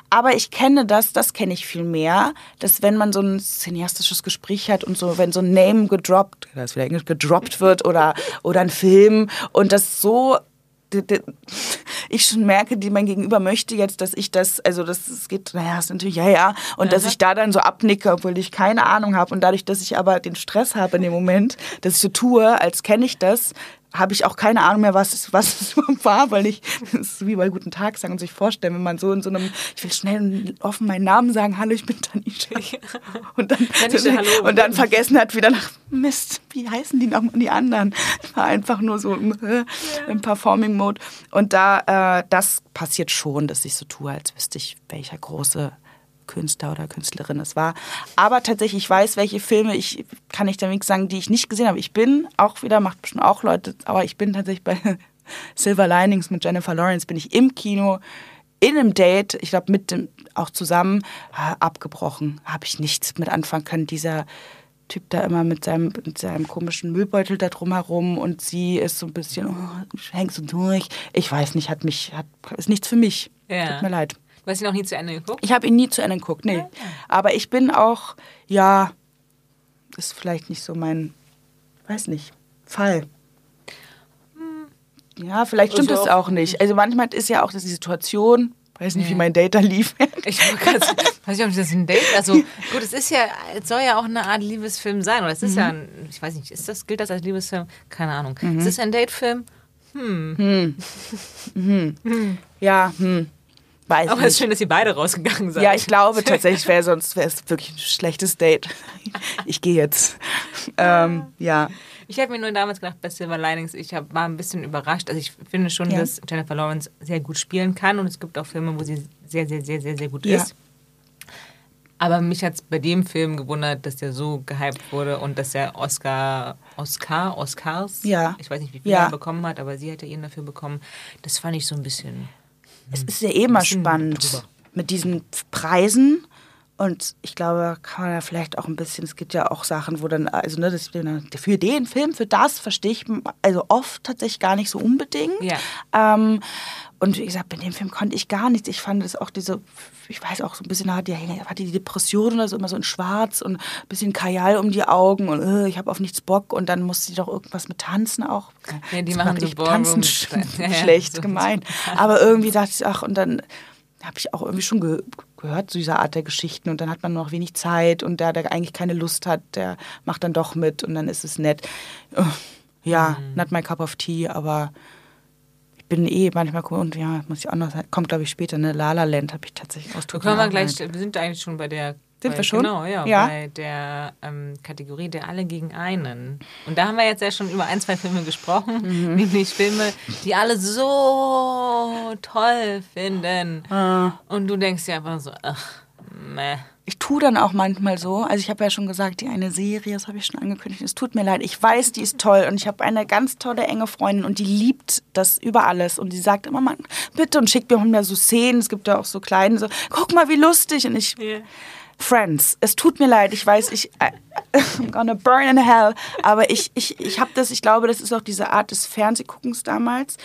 Aber ich kenne das, das kenne ich viel mehr, dass wenn man so ein cineastisches Gespräch hat und so, wenn so ein Name gedroppt, das wieder Englisch gedroppt wird oder, oder ein Film und das so ich schon merke, die mein Gegenüber möchte jetzt, dass ich das, also das, das geht, naja, ist natürlich, ja, ja, und dass ich da dann so abnicke, obwohl ich keine Ahnung habe und dadurch, dass ich aber den Stress habe in dem Moment, dass ich so tue, als kenne ich das, habe ich auch keine Ahnung mehr, was es, was es war, weil ich, das ist wie bei Guten Tag sagen und sich vorstellen, wenn man so in so einem, ich will schnell und offen meinen Namen sagen, hallo, ich bin Tanisha. Und dann, Tanisha, hallo. Und dann vergessen hat wieder nach, Mist, wie heißen die nochmal die anderen? War einfach nur so im, äh, im Performing-Mode. Und da, äh, das passiert schon, dass ich so tue, als wüsste ich, welcher große Künstler oder Künstlerin es war. Aber tatsächlich, ich weiß, welche Filme ich, kann ich damit sagen, die ich nicht gesehen habe. Ich bin auch wieder, macht bestimmt auch Leute, aber ich bin tatsächlich bei Silver Linings mit Jennifer Lawrence, bin ich im Kino in einem Date, ich glaube mit dem auch zusammen, abgebrochen. Habe ich nichts mit anfangen können. Dieser Typ da immer mit seinem, mit seinem komischen Müllbeutel da drumherum und sie ist so ein bisschen, oh, hängt so durch. Ich weiß nicht, hat mich, hat, ist nichts für mich. Ja. Tut mir leid. Du hast ihn noch nie zu Ende geguckt? Ich habe ihn nie zu Ende geguckt, nee. Aber ich bin auch, ja, ist vielleicht nicht so mein, weiß nicht, Fall. Ja, vielleicht stimmt Also es auch- auch nicht. Also manchmal ist ja auch die Situation, weiß nicht, wie mein Date da lief. Ich weiß nicht, ob das ein Date Also gut, es ist ja, es soll ja auch eine Art Liebesfilm sein. Oder es ist ja ein, ich weiß nicht, ist das, gilt das als Liebesfilm? Keine Ahnung. Ist es ein Datefilm? ja, hm, weiß Aber es ist schön, dass ihr beide rausgegangen seid. Ja, ich glaube tatsächlich, wäre sonst wäre es wirklich ein schlechtes Date. Ich gehe jetzt. Ähm, ja. Ich habe mir nur damals gedacht, bei Silver Linings, ich hab, war ein bisschen überrascht. Also ich finde schon, Ja. dass Jennifer Lawrence sehr gut spielen kann und es gibt auch Filme, wo sie sehr, sehr, sehr, sehr, sehr gut Ja. ist. Aber mich hat es bei dem Film gewundert, dass der so gehypt wurde und dass er Oscar, Oscar, Oscars, Ja. ich weiß nicht, wie viel Ja. er bekommen hat, aber sie hätte ihn dafür bekommen. Das fand ich so ein bisschen. Es ist ja eh immer bisschen spannend drüber. mit diesen Preisen. Und ich glaube, kann man ja vielleicht auch ein bisschen, es gibt ja auch Sachen, wo dann, also ne, das, für den Film, für das verstehe ich, also oft tatsächlich gar nicht so unbedingt. Ja. Ähm, und wie gesagt, bei dem Film konnte ich gar nichts. Ich fand es auch diese, ich weiß auch so ein bisschen, hat die, hatte die Depression oder so, immer so in schwarz und ein bisschen Kajal um die Augen und äh, ich habe auf nichts Bock und dann musste sie doch irgendwas mit Tanzen auch. Ja, die Jetzt machen so Tanzen sch- Ja, ja, schlecht so- gemeint. Aber irgendwie dachte ich, ach, und dann habe ich auch irgendwie schon ge gehört zu dieser Art der Geschichten und dann hat man noch wenig Zeit und der, der eigentlich keine Lust hat, der macht dann doch mit und dann ist es nett. Äh, Ja, Mhm. not my cup of tea, aber ich bin eh manchmal und ja, muss ich auch noch sagen, kommt glaube ich später, ne? La La Land habe ich tatsächlich ausdrücken. können wir gleich, wir sind eigentlich schon bei der. Sind bei, wir schon? Genau, ja, Ja. bei der ähm, Kategorie der Alle gegen einen. Und da haben wir jetzt ja schon über ein, zwei Filme gesprochen, Mhm. nämlich Filme, die alle so toll finden. Ah. Und du denkst dir einfach so, ach, meh. Ich tue dann auch manchmal so, also ich habe ja schon gesagt, die eine Serie, das habe ich schon angekündigt, es tut mir leid, ich weiß, die ist toll. Und ich habe eine ganz tolle enge Freundin und die liebt das über alles. Und die sagt immer, Mann, bitte und schickt mir manchmal so Szenen, es gibt ja auch so kleine, so, guck mal, wie lustig. Und ich, Friends, es tut mir leid, ich weiß, ich, I, I'm gonna burn in hell, aber ich, ich, ich habe das, ich glaube, das ist auch diese Art des Fernsehguckens damals.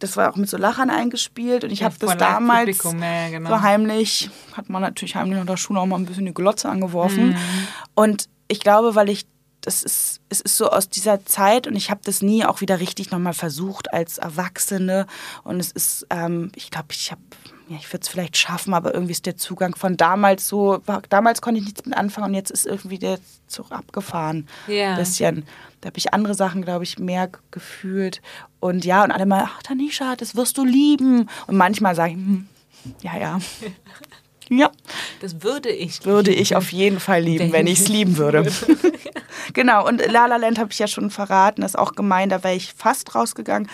Das war auch mit so Lachern eingespielt und ich Ja, habe das damals ja, genau. so heimlich, hat man natürlich heimlich der Schule auch mal ein bisschen die Glotze Mhm. angeworfen. Und ich glaube, weil ich, das ist, es ist so aus dieser Zeit und ich habe das nie auch wieder richtig nochmal versucht als Erwachsene. Und es ist, ähm, ich glaube, ich habe, ja, ich würde es vielleicht schaffen, aber irgendwie ist der Zugang von damals so, war, damals konnte ich nichts mit anfangen und jetzt ist irgendwie der Zug abgefahren. Ja. Bisschen. Da habe ich andere Sachen, glaube ich, mehr gefühlt. Und ja, und alle mal, ach, Tanisha, das wirst du lieben. Und manchmal sage ich, hm, ja, ja. Ja, Das würde ich. würde ich auf jeden Fall lieben, Wenn wenn ich es lieben würde. genau, und La La Land habe ich ja schon verraten, das ist auch gemein, da wäre ich fast rausgegangen.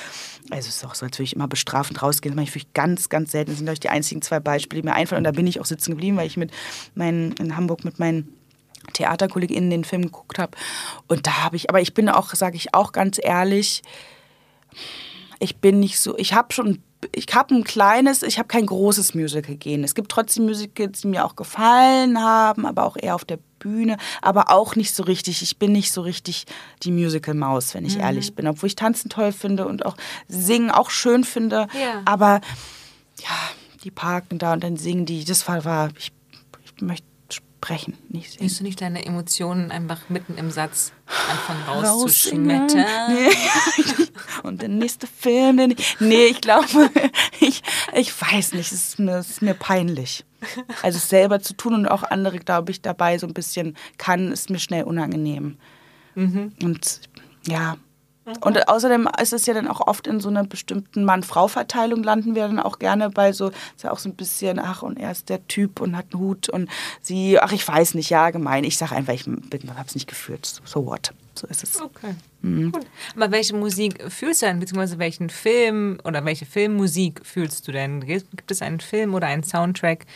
Also es ist auch so, als würde ich immer bestrafend rausgehen. Das mache ich wirklich ganz, ganz selten. Das sind, glaube ich, die einzigen zwei Beispiele, die mir einfallen. Und da bin ich auch sitzen geblieben, weil ich mit meinen, in Hamburg mit meinen TheaterkollegInnen den Film geguckt habe. Und da habe ich, aber ich bin auch, sage ich auch ganz ehrlich, ich bin nicht so, ich habe schon, ich habe ein kleines, ich habe kein großes Musical-Gen. Es gibt trotzdem Musicals, die mir auch gefallen haben, aber auch eher auf der Bühne, aber auch nicht so richtig. Ich bin nicht so richtig die Musical-Maus, wenn ich ehrlich bin. Obwohl ich Tanzen toll finde und auch Singen auch schön finde. Ja. Aber ja, die parken da und dann singen die. Das war, war ich, ich möchte sprechen, nicht. Willst du nicht deine Emotionen einfach mitten im Satz anfangen rauszuschmettern? Nee. Und der nächste Film, den ich, nee, ich glaube, ich, ich weiß nicht, es ist, mir, es ist mir peinlich. Also es selber zu tun und auch andere, glaube ich, dabei so ein bisschen kann, ist mir schnell unangenehm. Und ja. Und außerdem ist es ja dann auch oft in so einer bestimmten Mann-Frau-Verteilung landen wir dann auch gerne bei so, ist ja auch so ein bisschen, ach, und er ist der Typ und hat einen Hut und sie, ach, ich weiß nicht, ja, gemein. Ich sage einfach, ich habe es nicht gefühlt. So what? So ist es. Okay. Mhm. Gut. Aber welche Musik fühlst du denn, beziehungsweise welchen Film oder welche Filmmusik fühlst du denn? Gibt es einen Film oder einen Soundtrack,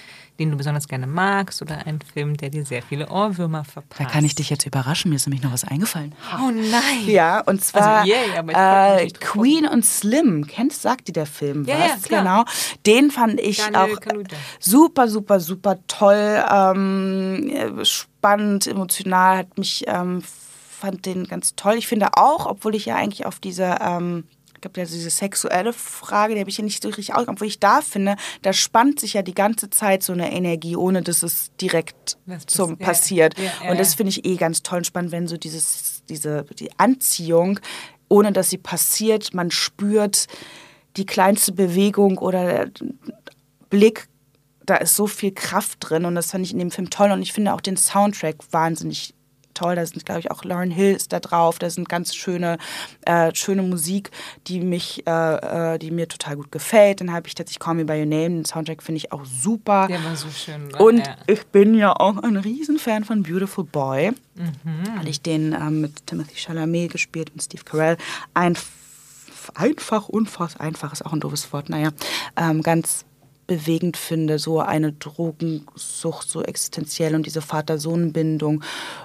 den du besonders gerne magst oder ein Film, der dir sehr viele Ohrwürmer verpasst? Da kann ich dich jetzt überraschen, mir ist nämlich noch was eingefallen. Oh nein. Ja, und zwar Also, aber ich wollte äh, Queen und Slim. Kennst, sagt dir der Film Ja, was? ja. Genau. Den fand ich Daniel auch Kaluuya. super, super, super toll, ähm, äh, spannend, emotional, hat mich, ähm, fand den ganz toll. Ich finde auch, obwohl ich ja eigentlich auf diese, ähm, ich glaube, diese sexuelle Frage, die habe ich ja nicht so richtig aus, obwohl ich da finde, da spannt sich ja die ganze Zeit so eine Energie, ohne dass es direkt pass- zum ja, passiert. ja, ja, und das ja. finde ich eh ganz toll und spannend, wenn so dieses, diese, die Anziehung, ohne dass sie passiert, man spürt die kleinste Bewegung oder Blick, da ist so viel Kraft drin und das fand ich in dem Film toll und ich finde auch den Soundtrack wahnsinnig toll. Da sind, glaube ich, auch Lauren Hill ist da drauf. Da sind ganz schöne, äh, schöne Musik, die mich, äh, äh, die mir total gut gefällt. Dann habe ich tatsächlich Call Me By Your Name. Den Soundtrack finde ich auch super. Der war so schön. ne? Und ja. ich bin ja auch ein Riesenfan von Beautiful Boy, Mhm. weil ich den ähm, mit Timothy Chalamet gespielt und Steve Carell ein, einfach, unfassbar einfach ist auch ein doofes Wort, naja, ähm, ganz bewegend finde, so eine Drogensucht so existenziell und diese Vater-Sohn-Bindung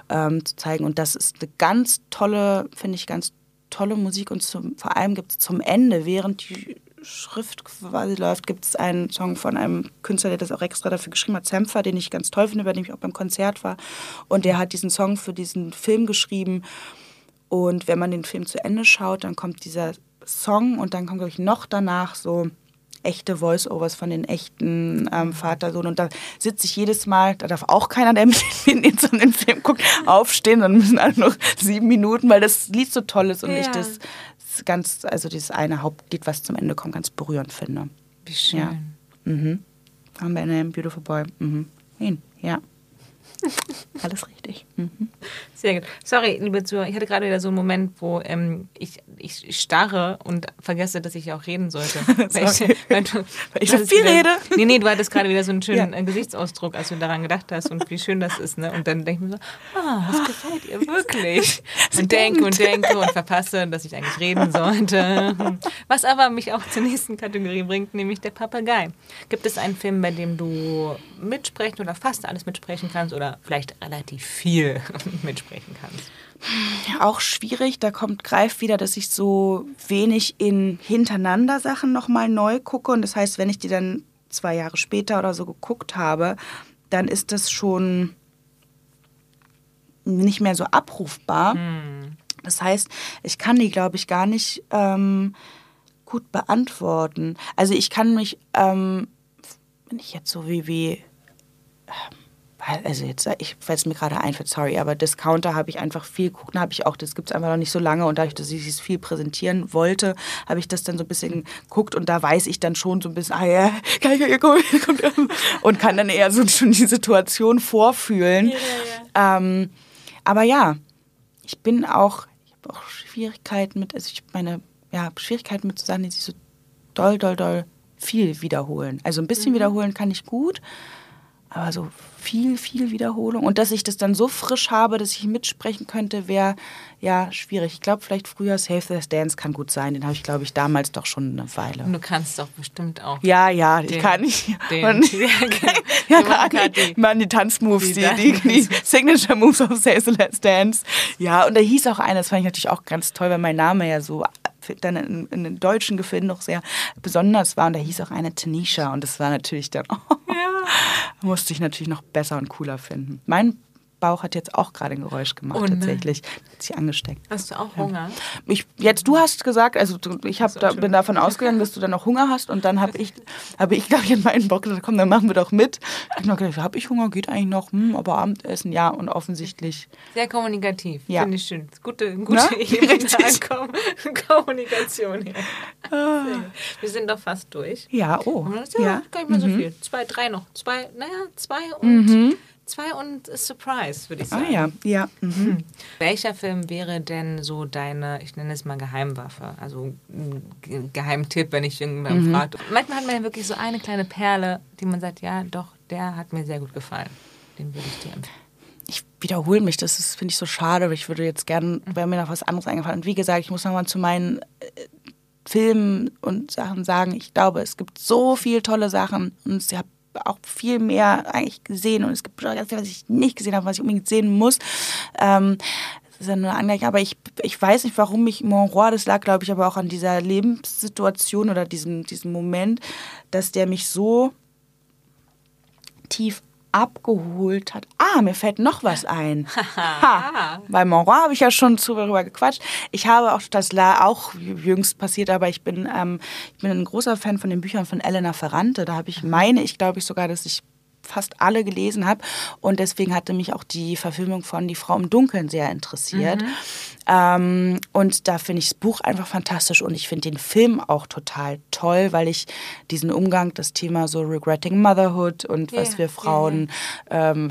ähm, zu zeigen. Und das ist eine ganz tolle, finde ich, ganz tolle Musik. Und zum, vor allem gibt es zum Ende, während die Schrift quasi läuft, gibt es einen Song von einem Künstler, der das auch extra dafür geschrieben hat, Zempfer, den ich ganz toll finde, bei dem ich auch beim Konzert war. Und der hat diesen Song für diesen Film geschrieben. Und wenn man den Film zu Ende schaut, dann kommt dieser Song und dann kommt, glaube ich, noch danach so echte Voice-Overs von den echten ähm, Vater-Sohn. Und da sitze ich jedes Mal, da darf auch keiner, der mit in den, Film guckt, aufstehen, dann müssen alle noch sieben Minuten, weil das Lied so toll ist und ich Ja. das ganz, also dieses eine Hauptlied, was zum Ende kommt, ganz berührend finde. Wie schön. Ja. Mhm. Found by name, beautiful boy. Mhm. Ihn, ja. Alles richtig. Mhm. Sehr gut. Sorry, liebe Zuhörer, ich hatte gerade wieder so einen Moment, wo ähm, ich, ich starre und vergesse, dass ich auch reden sollte. weil Sorry. weil du, Weil ich hattest viel wieder, rede. Nee, nee, du hattest gerade wieder so einen schönen Ja. äh, Gesichtsausdruck, als du daran gedacht hast und wie schön das ist. Ne? Und dann denke ich mir so, ah, das gefällt ihr wirklich. Und denke und denke und verpasse, dass ich eigentlich reden sollte. Was aber mich auch zur nächsten Kategorie bringt, nämlich der Papagei. Gibt es einen Film, bei dem du mitsprechen oder fast alles mitsprechen kannst oder vielleicht relativ viel mitsprechen kannst? auch schwierig. Da kommt greift wieder, dass ich so wenig in hintereinander Sachen nochmal neu gucke. Und das heißt, wenn ich die dann zwei Jahre später oder so geguckt habe, dann ist das schon nicht mehr so abrufbar. Das heißt, ich kann die, glaube ich, gar nicht ähm, gut beantworten. Also ich kann mich, ähm, wenn ich jetzt so wie, wie also jetzt, ich es mir gerade einfällt, sorry, aber Discounter habe ich einfach viel geguckt, da habe ich auch, das gibt es einfach noch nicht so lange und dadurch, dass ich es viel präsentieren wollte, habe ich das dann so ein bisschen geguckt und da weiß ich dann schon so ein bisschen, ah ja, kann ich, kommt, kommt, und kann dann eher so schon die Situation vorfühlen. Ähm, aber ja, ich bin auch, ich habe auch Schwierigkeiten mit, also ich meine, ja, Schwierigkeiten mit so Sachen, die sich so doll, doll, doll viel wiederholen. Also ein bisschen wiederholen kann ich gut, aber so viel, viel Wiederholung. Und dass ich das dann so frisch habe, dass ich mitsprechen könnte, wäre ja schwierig. Ich glaube, vielleicht früher Save the Dance kann gut sein. Den habe ich, glaube ich, damals doch schon eine Weile. Und du kannst doch bestimmt auch. Ja, ja, ich Den- kann nicht. den- Und, ja, ja, grad die, man, die Tanzmoves, die, die die, die, Signature Moves of Save the Last Dance. Ja, und da hieß auch einer, das fand ich natürlich auch ganz toll, weil mein Name ja so dann in, in den deutschen Gefilden noch sehr besonders war. Und da hieß auch eine Tanisha. Und das war natürlich dann, musste ich natürlich noch besser und cooler finden. Mein Bauch hat jetzt auch gerade ein Geräusch gemacht, Oh tatsächlich. Hat sich angesteckt. Hast du auch Hunger? Ich, jetzt, du hast gesagt, also ich hab, da, bin davon ausgegangen, dass du dann noch Hunger hast und dann habe ich, habe ich glaube ich, in meinen Bock gesagt, komm, dann machen wir doch mit. Ich habe gedacht, habe ich Hunger, geht eigentlich noch, hm, aber Abendessen, ja, und offensichtlich. Sehr kommunikativ. Ja. Finde ich schön. Gute, gute Na? Ebene Kom Kommunikation hier. Gut. Wir sind doch fast durch. Ja, oh. Und das ist ja, Ja. gar nicht mal so viel. Zwei, drei noch. Zwei, naja, zwei und zwei und Surprise, würde ich Ah sagen. ja, ja. Mhm. Welcher Film wäre denn so deine, ich nenne es mal Geheimwaffe, also Geheimtipp, wenn ich irgendjemanden fragt. Manchmal hat man ja wirklich so eine kleine Perle, die man sagt, ja, doch, der hat mir sehr gut gefallen. Den würde ich dir empfehlen. Ich wiederhole mich, das ist, finde ich, so schade, aber ich würde jetzt gerne, wäre mir noch was anderes eingefallen. Und wie gesagt, ich muss nochmal zu meinen äh, Filmen und Sachen sagen, ich glaube, es gibt so viele tolle Sachen und ich habe auch viel mehr eigentlich gesehen und es gibt ganz viel, was ich nicht gesehen habe, was ich unbedingt sehen muss. Ähm, das ist ja nur eine aber ich, ich weiß nicht, warum mich Monroy, das lag, glaube ich, aber auch an dieser Lebenssituation oder diesem, diesem Moment, dass der mich so tief abgeholt hat. Ah, mir fällt noch was ein. ha, bei Monroy habe ich ja schon darüber gequatscht. Ich habe auch das auch jüngst passiert, aber ich bin, ähm, ich bin ein großer Fan von den Büchern von Elena Ferrante. Da habe ich, meine ich, glaube ich sogar, dass ich fast alle gelesen habe. Und deswegen hatte mich auch die Verfilmung von Die Frau im Dunkeln sehr interessiert. Mhm. Ähm, und da finde ich das Buch einfach fantastisch und ich finde den Film auch total toll, weil ich diesen Umgang, das Thema so Regretting Motherhood und ja, was wir Frauen ja. Ähm,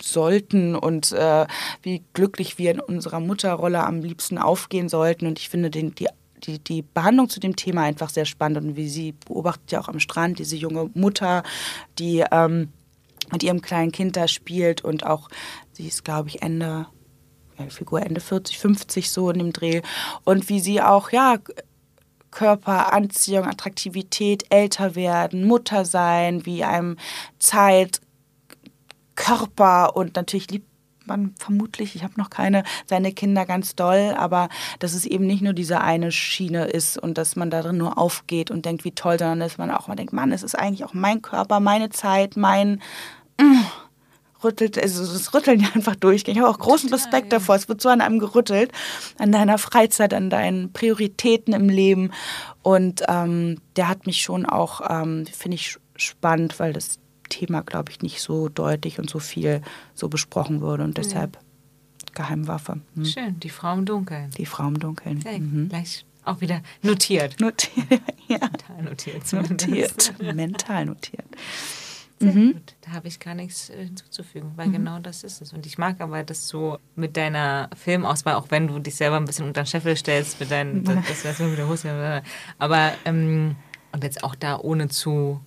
sollten und äh, wie glücklich wir in unserer Mutterrolle am liebsten aufgehen sollten. Und ich finde den, die die, die Behandlung zu dem Thema einfach sehr spannend und wie sie beobachtet ja auch am Strand diese junge Mutter, die ähm, mit ihrem kleinen Kind da spielt und auch, sie ist, glaube ich, Ende, ja, Figur Ende 40, 50 so in dem Dreh. Und wie sie auch, ja, Körper, Anziehung, Attraktivität, älter werden, Mutter sein, wie einem Zeit, Körper und natürlich liebt man vermutlich, ich habe noch keine, seine Kinder ganz doll, aber dass es eben nicht nur diese eine Schiene ist und dass man darin nur aufgeht und denkt, wie toll, sondern dass man auch mal denkt, Mann, es ist eigentlich auch mein Körper, meine Zeit, mein, rüttelt, also das Rütteln ja einfach durchgehen. Ich habe auch großen Total, Respekt davor. Es wird so an einem gerüttelt, an deiner Freizeit, an deinen Prioritäten im Leben. Und ähm, der hat mich schon auch, ähm, finde ich, spannend, weil das Thema, glaube ich, nicht so deutlich und so viel so besprochen wurde. Und deshalb ja. Geheimwaffe. Hm. Schön, die Frau im Dunkeln. Die Frau im Dunkeln. Okay, mhm. Gleich auch wieder notiert. Notiert, ja. Mental notiert. Notiert, mental notiert. Sehr mhm. gut. Da habe ich gar nichts äh, hinzuzufügen, weil mhm. genau das ist es. Und ich mag aber, dass du mit deiner Filmauswahl, auch wenn du dich selber ein bisschen unter den Scheffel stellst, mit deinen, das, das wär's mit der Hose, aber ähm, und jetzt auch da ohne zu,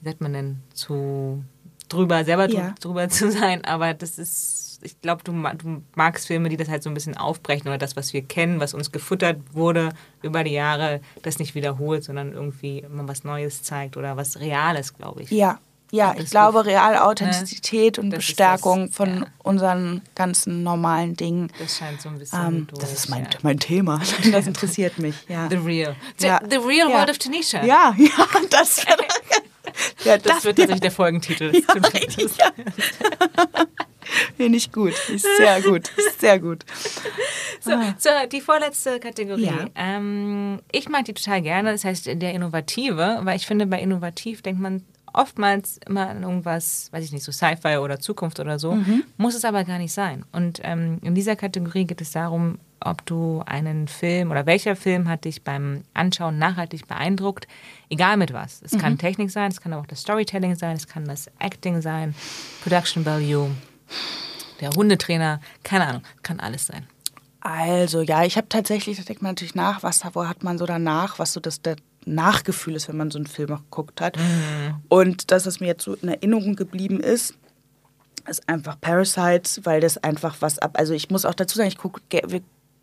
wie sagt man denn, zu drüber, selber ja. drüber zu sein, aber das ist, ich glaube, du, du, magst Filme, die das halt so ein bisschen aufbrechen oder das, was wir kennen, was uns gefuttert wurde über die Jahre, das nicht wiederholt, sondern irgendwie immer was Neues zeigt oder was Reales, glaube ich. Ja, ja, ich glaube, real Authentizität ne? und das Bestärkung das, von ja. unseren ganzen normalen Dingen. Das scheint so ein bisschen. Ähm, durch, das ist mein, ja. mein Thema. Das interessiert mich. Ja. The real. The, ja. the real world of Tanisha. Ja, ja, das. ja, das, das wird tatsächlich der Folgentitel. Ja, Finde ich gut. Ist sehr gut. Ist sehr gut. So, ah. so die vorletzte Kategorie. Ja. Ähm, ich mag die total gerne. Das heißt, der Innovative, weil ich finde, bei Innovativ denkt man oftmals immer an irgendwas, weiß ich nicht, so Sci-Fi oder Zukunft oder so, mhm. muss es aber gar nicht sein. Und ähm, in dieser Kategorie geht es darum, ob du einen Film oder welcher Film hat dich beim Anschauen nachhaltig beeindruckt, egal mit was. Es mhm. kann Technik sein, es kann aber auch das Storytelling sein, es kann das Acting sein, Production Value, der Hundetrainer, keine Ahnung, kann alles sein. Also ja, ich habe tatsächlich, da denkt man natürlich nach, was wo hat man so danach, was so das der Nachgefühl ist, wenn man so einen Film auch geguckt hat. Mhm. Und das, was mir jetzt so in Erinnerung geblieben ist, ist einfach Parasite, weil das einfach was ab. Also ich muss auch dazu sagen, ich gucke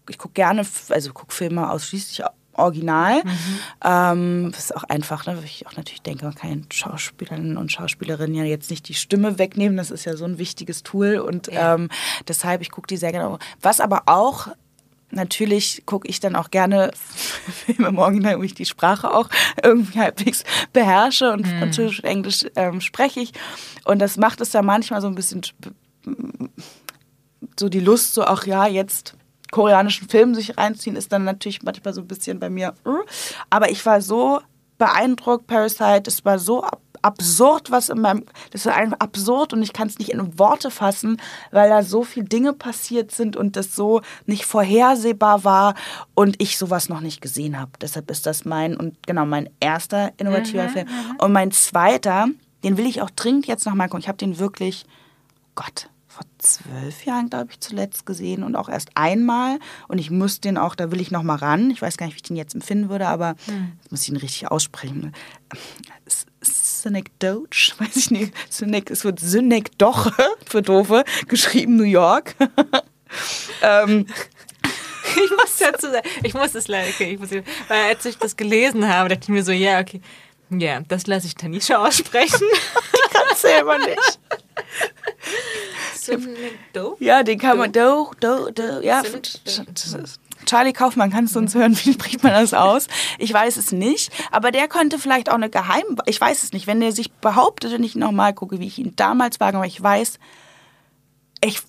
ich guck gerne, also gucke Filme ausschließlich original. Mhm. Ähm, das ist auch einfach, ne, weil ich auch natürlich denke, man kann den Schauspielern und Schauspielerinnen ja jetzt nicht die Stimme wegnehmen. Das ist ja so ein wichtiges Tool und ja. ähm, deshalb, ich gucke die sehr genau. Was aber auch natürlich gucke ich dann auch gerne Filme im Original, wo ich die Sprache auch irgendwie halbwegs beherrsche und mhm. Französisch und Englisch ähm, spreche ich. Und das macht es ja manchmal so ein bisschen so die Lust, so auch ja, jetzt koreanischen Film sich reinziehen, ist dann natürlich manchmal so ein bisschen bei mir. Äh. Aber ich war so beeindruckt, Parasite, es war so ab absurd, was in meinem. Das ist einfach absurd und ich kann es nicht in Worte fassen, weil da so viele Dinge passiert sind und das so nicht vorhersehbar war und ich sowas noch nicht gesehen habe. Deshalb ist das mein und genau mein erster innovativer mhm, Film. Mhm. Und mein zweiter, den will ich auch dringend jetzt nochmal gucken. Ich habe den wirklich, Gott, vor zwölf Jahren, glaube ich, zuletzt gesehen und auch erst einmal. Und ich muss den auch, da will ich noch mal ran. Ich weiß gar nicht, wie ich den jetzt empfinden würde, aber hm. muss ich ihn richtig aussprechen. Cynic Doge, weiß ich nicht. Cynic, es wird Cynic Doch für Doofe, geschrieben New York. ähm, ich muss dazu sagen, ich muss es leider, okay, ich muss, weil als ich das gelesen habe, dachte ich mir so, ja, okay, ja, das lasse ich Tanisha aussprechen. erzähl mal nicht. So eine Dope. Ja, den kann man. Do, do, do. Ja, Charlie Kaufmann, kannst du uns hören? Wie spricht man das aus? Ich weiß es nicht. Aber der könnte vielleicht auch eine Geheim. Ich weiß es nicht. Wenn der sich behauptet und ich nochmal gucke, wie ich ihn damals wahrgenommen habe, ich weiß, ich.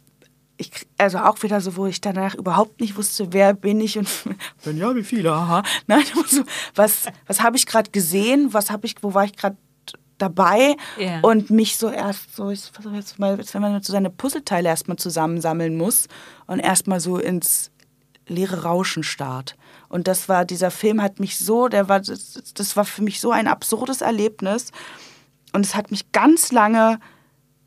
Ich, also auch wieder so, wo ich danach überhaupt nicht wusste, wer bin ich und wenn ja, wie viele, aha. Nein, so, was, was habe ich gerade gesehen, was habe ich, wo war ich gerade dabei Ja. und mich so erst so, ich versuche jetzt mal, jetzt, wenn man so seine Puzzleteile erstmal zusammensammeln muss und erstmal so ins leere Rauschen starrt. Und das war, dieser Film hat mich so, der war, das, das war für mich so ein absurdes Erlebnis. Und es hat mich ganz lange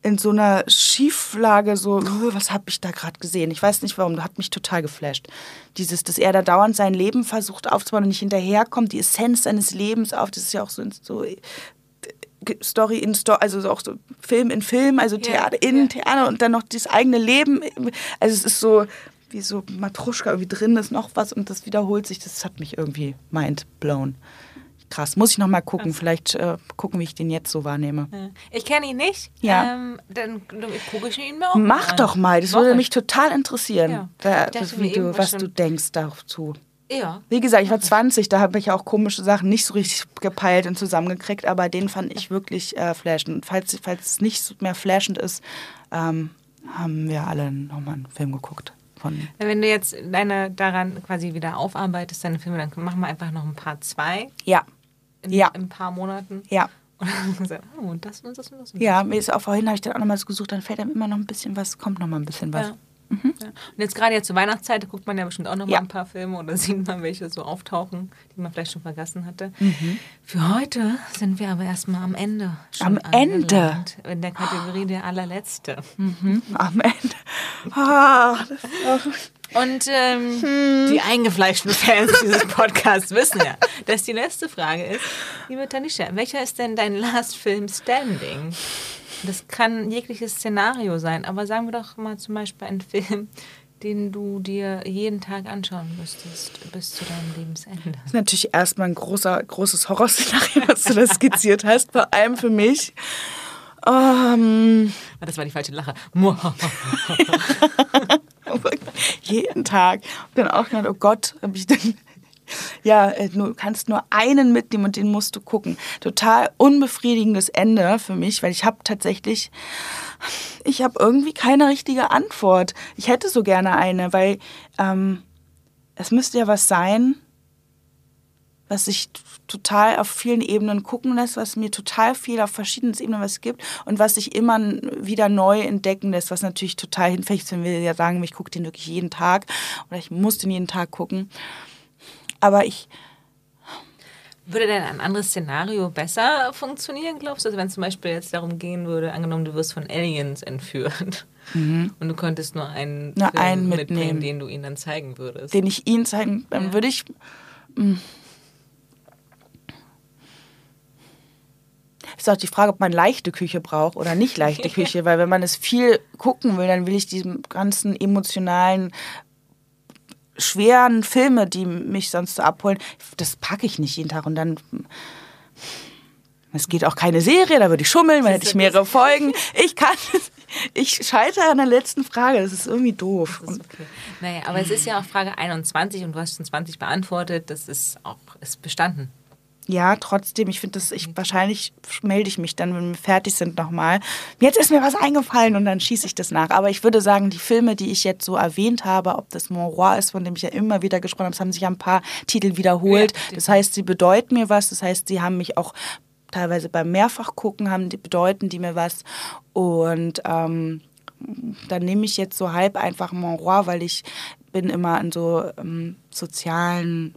in so einer Schieflage so, "Oh, was habe ich da gerade gesehen? Ich weiß nicht warum, das hat mich total geflasht. Dieses, dass er da dauernd sein Leben versucht aufzubauen und nicht hinterherkommt, die Essenz seines Lebens auf, das ist ja auch so, so Story in Story, also so auch so Film in Film, also Theater in ja. Theater und dann noch das eigene Leben. Also es ist so wie so Matruschka, irgendwie drin ist noch was und das wiederholt sich. Das hat mich irgendwie mind blown. Krass, muss ich noch mal gucken. Vielleicht äh, gucken, wie ich den jetzt so wahrnehme. Ich kenne ihn nicht. Ja. Ähm, dann gucke ich ihn mir auch Mach mal. doch mal, das Mach würde ich. mich total interessieren, Ja. da, Ich dachte wie du, was du denkst dazu. Ja. Wie gesagt, ich war 20, da habe ich auch komische Sachen nicht so richtig gepeilt und zusammengekriegt, aber den fand ich wirklich äh, flashend. Und falls, falls es nicht mehr flashend ist, ähm, haben wir alle nochmal einen Film geguckt. Von Wenn du jetzt deine daran quasi wieder aufarbeitest, deine Filme, dann machen wir einfach noch ein paar zwei ja, in, Ja. in ein paar Monaten. ja. Und dann gesagt, oh, und das und das und das. Ja, mir ist auch vorhin, habe ich dann auch nochmal so gesucht, dann fällt einem immer noch ein bisschen was, kommt noch mal ein bisschen was. Ja. Ja. Und jetzt gerade jetzt zur Weihnachtszeit guckt man ja bestimmt auch noch mal Ja. ein paar Filme oder sieht man welche so auftauchen, die man vielleicht schon vergessen hatte. Mhm. Für heute sind wir aber erstmal am Ende. Schon Am Ende? In der Kategorie der allerletzte. Mhm, am Ende. Ah, Und ähm, Hm. die eingefleischten Fans dieses Podcasts wissen ja, dass die letzte Frage ist, liebe Tanisha, welcher ist denn dein Last Film Standing? Das kann jegliches Szenario sein, aber sagen wir doch mal zum Beispiel einen Film, den du dir jeden Tag anschauen müsstest bis zu deinem Lebensende. das ist natürlich erstmal ein großer, großes Horrorszenario, was du da skizziert hast, vor allem für mich. Ähm, Ah, Das war die falsche Lache. jeden Tag. Und dann auch gedacht, oh Gott, hab ich denn. Ja, äh, du kannst nur einen mitnehmen und den musst du gucken. Total unbefriedigendes Ende für mich, weil ich habe tatsächlich, ich habe irgendwie keine richtige Antwort. Ich hätte so gerne eine, weil ähm, es müsste ja was sein, was sich total auf vielen Ebenen gucken lässt, was mir total viel auf verschiedenen Ebenen was gibt und was sich immer wieder neu entdecken lässt, was natürlich total hinfällig ist, wenn wir ja sagen, ich gucke den wirklich jeden Tag oder ich muss den jeden Tag gucken. Aber ich, Würde denn ein anderes Szenario besser funktionieren, glaubst du? Also wenn es zum Beispiel jetzt darum gehen würde, angenommen, du wirst von Aliens entführt und du könntest nur einen, Mhm. Nur Film einen mitbringen, mitnehmen. den du ihnen dann zeigen würdest. den ich Ihnen zeigen, dann Ja. würde ich. mm. Ist auch die Frage, ob man leichte Küche braucht oder nicht leichte Küche, weil wenn man es viel gucken will, dann will ich diese ganzen emotionalen, schweren Filme, die mich sonst so abholen, das packe ich nicht jeden Tag und dann. Es geht auch keine Serie, da würde ich schummeln, weil hätte ich mehrere Folgen. Ich kann, ich scheitere an der letzten Frage, das ist irgendwie doof. Das ist okay. Naja, aber es ist ja auch Frage 21 und du hast schon 20 beantwortet. Das ist auch ist bestanden. Ja, trotzdem, ich finde das, ich wahrscheinlich melde ich mich dann, wenn wir fertig sind, nochmal. Jetzt ist mir was eingefallen und dann schieße ich das nach. Aber ich würde sagen, die Filme, die ich jetzt so erwähnt habe, ob das Monroy ist, von dem ich ja immer wieder gesprochen habe, es haben sich ja ein paar Titel wiederholt. Ja, das heißt, sie bedeuten mir was. Das heißt, sie haben mich auch teilweise beim Mehrfachgucken, haben die, bedeuten die mir was. Und ähm, dann nehme ich jetzt so halb einfach Monroy, weil ich bin immer an so ähm, sozialen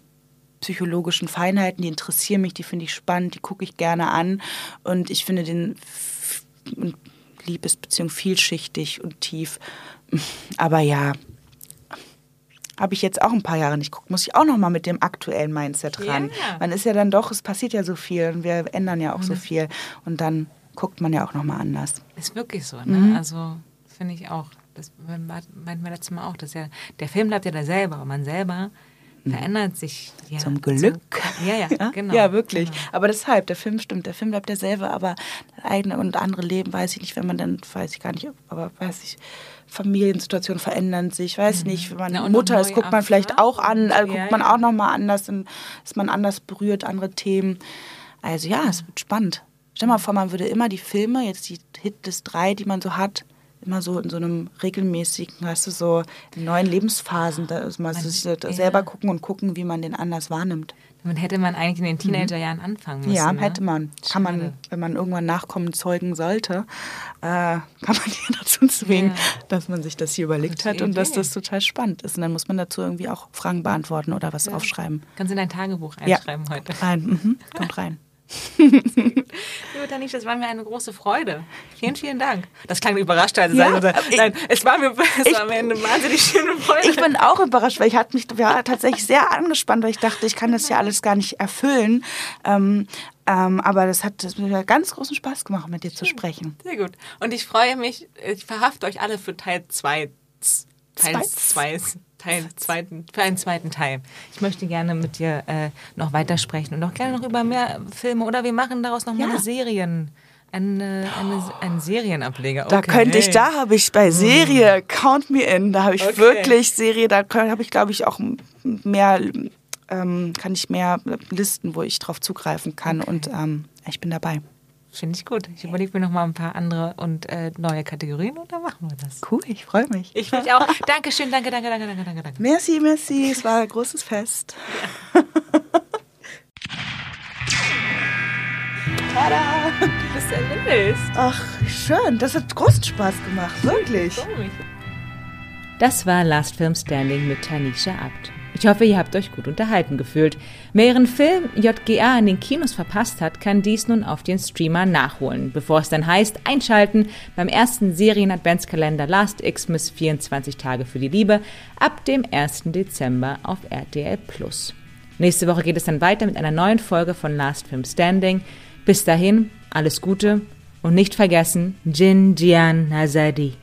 psychologischen Feinheiten, die interessieren mich, die finde ich spannend, die gucke ich gerne an und ich finde den Liebesbeziehung vielschichtig und tief. Aber ja, habe ich jetzt auch ein paar Jahre nicht geguckt, muss ich auch noch mal mit dem aktuellen Mindset ran. Ja. Man ist ja dann doch, es passiert ja so viel und wir ändern ja auch so viel und dann guckt man ja auch noch mal anders. Ist wirklich so, ne? Mhm. Also finde ich auch. Das meint man letztes Mal auch. Dass ja, der Film bleibt ja derselbe, aber man selber verändert sich. Ja, Zum Glück. So, ja, ja, genau. Ja, wirklich. Genau. Aber deshalb, der Film stimmt, der Film bleibt derselbe, aber eigene und andere Leben, weiß ich nicht, wenn man dann, weiß ich gar nicht, aber weiß ich, Familiensituationen verändern sich, weiß nicht, wenn man Ja, und Mutter ist, guckt man vielleicht auch an, Erfahrungen. guckt man auch nochmal anders, dann ist man anders berührt, andere Themen. Also ja, es wird spannend. Stell mal vor, man würde immer die Filme, jetzt die Hitlist 3, die man so hat, immer so in so einem regelmäßigen, weißt du, so in neuen Lebensphasen, da ist man sich so ja. selber gucken und gucken, wie man den anders wahrnimmt. Damit hätte man eigentlich in den Teenagerjahren anfangen müssen. Ja, ne? hätte man. Kann man, Schade. wenn man irgendwann Nachkommen zeugen sollte, äh, kann man die dazu zwingen, Ja. dass man sich das hier überlegt Gute hat und dass Idee. das total spannend ist. Und dann muss man dazu irgendwie auch Fragen beantworten oder was aufschreiben. Kannst du in dein Tagebuch Ja. einschreiben heute. Rein, mhm. kommt rein. Liebe Tanish, das war mir eine große Freude. Vielen, vielen Dank. Das klang überrascht, als Ja, ja, ich- Nein, es war mir, es war mir eine wahnsinnig schöne Freude. Ich bin auch überrascht, weil ich hatte mich war tatsächlich sehr angespannt, weil ich dachte, ich kann das ja alles gar nicht erfüllen. Ähm, ähm, aber das hat das mir ganz großen Spaß gemacht, mit dir zu sprechen. Sehr gut. Und ich freue mich, ich verhafte euch alle für Teil 2. Teil Zweits? 2. Teil zweiten, für einen zweiten Teil. Ich möchte gerne mit dir äh, noch weitersprechen und auch gerne noch über mehr Filme oder wir machen daraus noch mal Ja. eine Serien, eine, eine, einen Serienableger. Da Okay. könnte ich, da habe ich bei Serie, Count Me In, da habe ich Okay. wirklich Serie, da habe ich, glaube ich, auch mehr, ähm, kann ich mehr Listen, wo ich drauf zugreifen kann und ähm, ich bin dabei. Finde ich gut. Ich überlege mir noch mal ein paar andere und äh, neue Kategorien und dann machen wir das. Cool, ich freue mich. Ich mich auch. Dankeschön, danke, danke, danke, danke, danke, danke. Merci, merci, es war ein großes Fest. Tada! Du bist erlöst. Ach, schön, das hat großen Spaß gemacht, wirklich. Das war Last Film Standing mit Tanisha Abt. Ich hoffe, ihr habt euch gut unterhalten gefühlt. Wer ihren Film JGA in den Kinos verpasst hat, kann dies nun auf den Streamer nachholen, bevor es dann heißt, einschalten beim ersten Serien-Adventskalender Last Xmas 24 Tage für die Liebe ab dem 1. Dezember auf RTL. Nächste Woche geht es dann weiter mit einer neuen Folge von Last Film Standing. Bis dahin, alles Gute und nicht vergessen, Jin Jian Nazadi.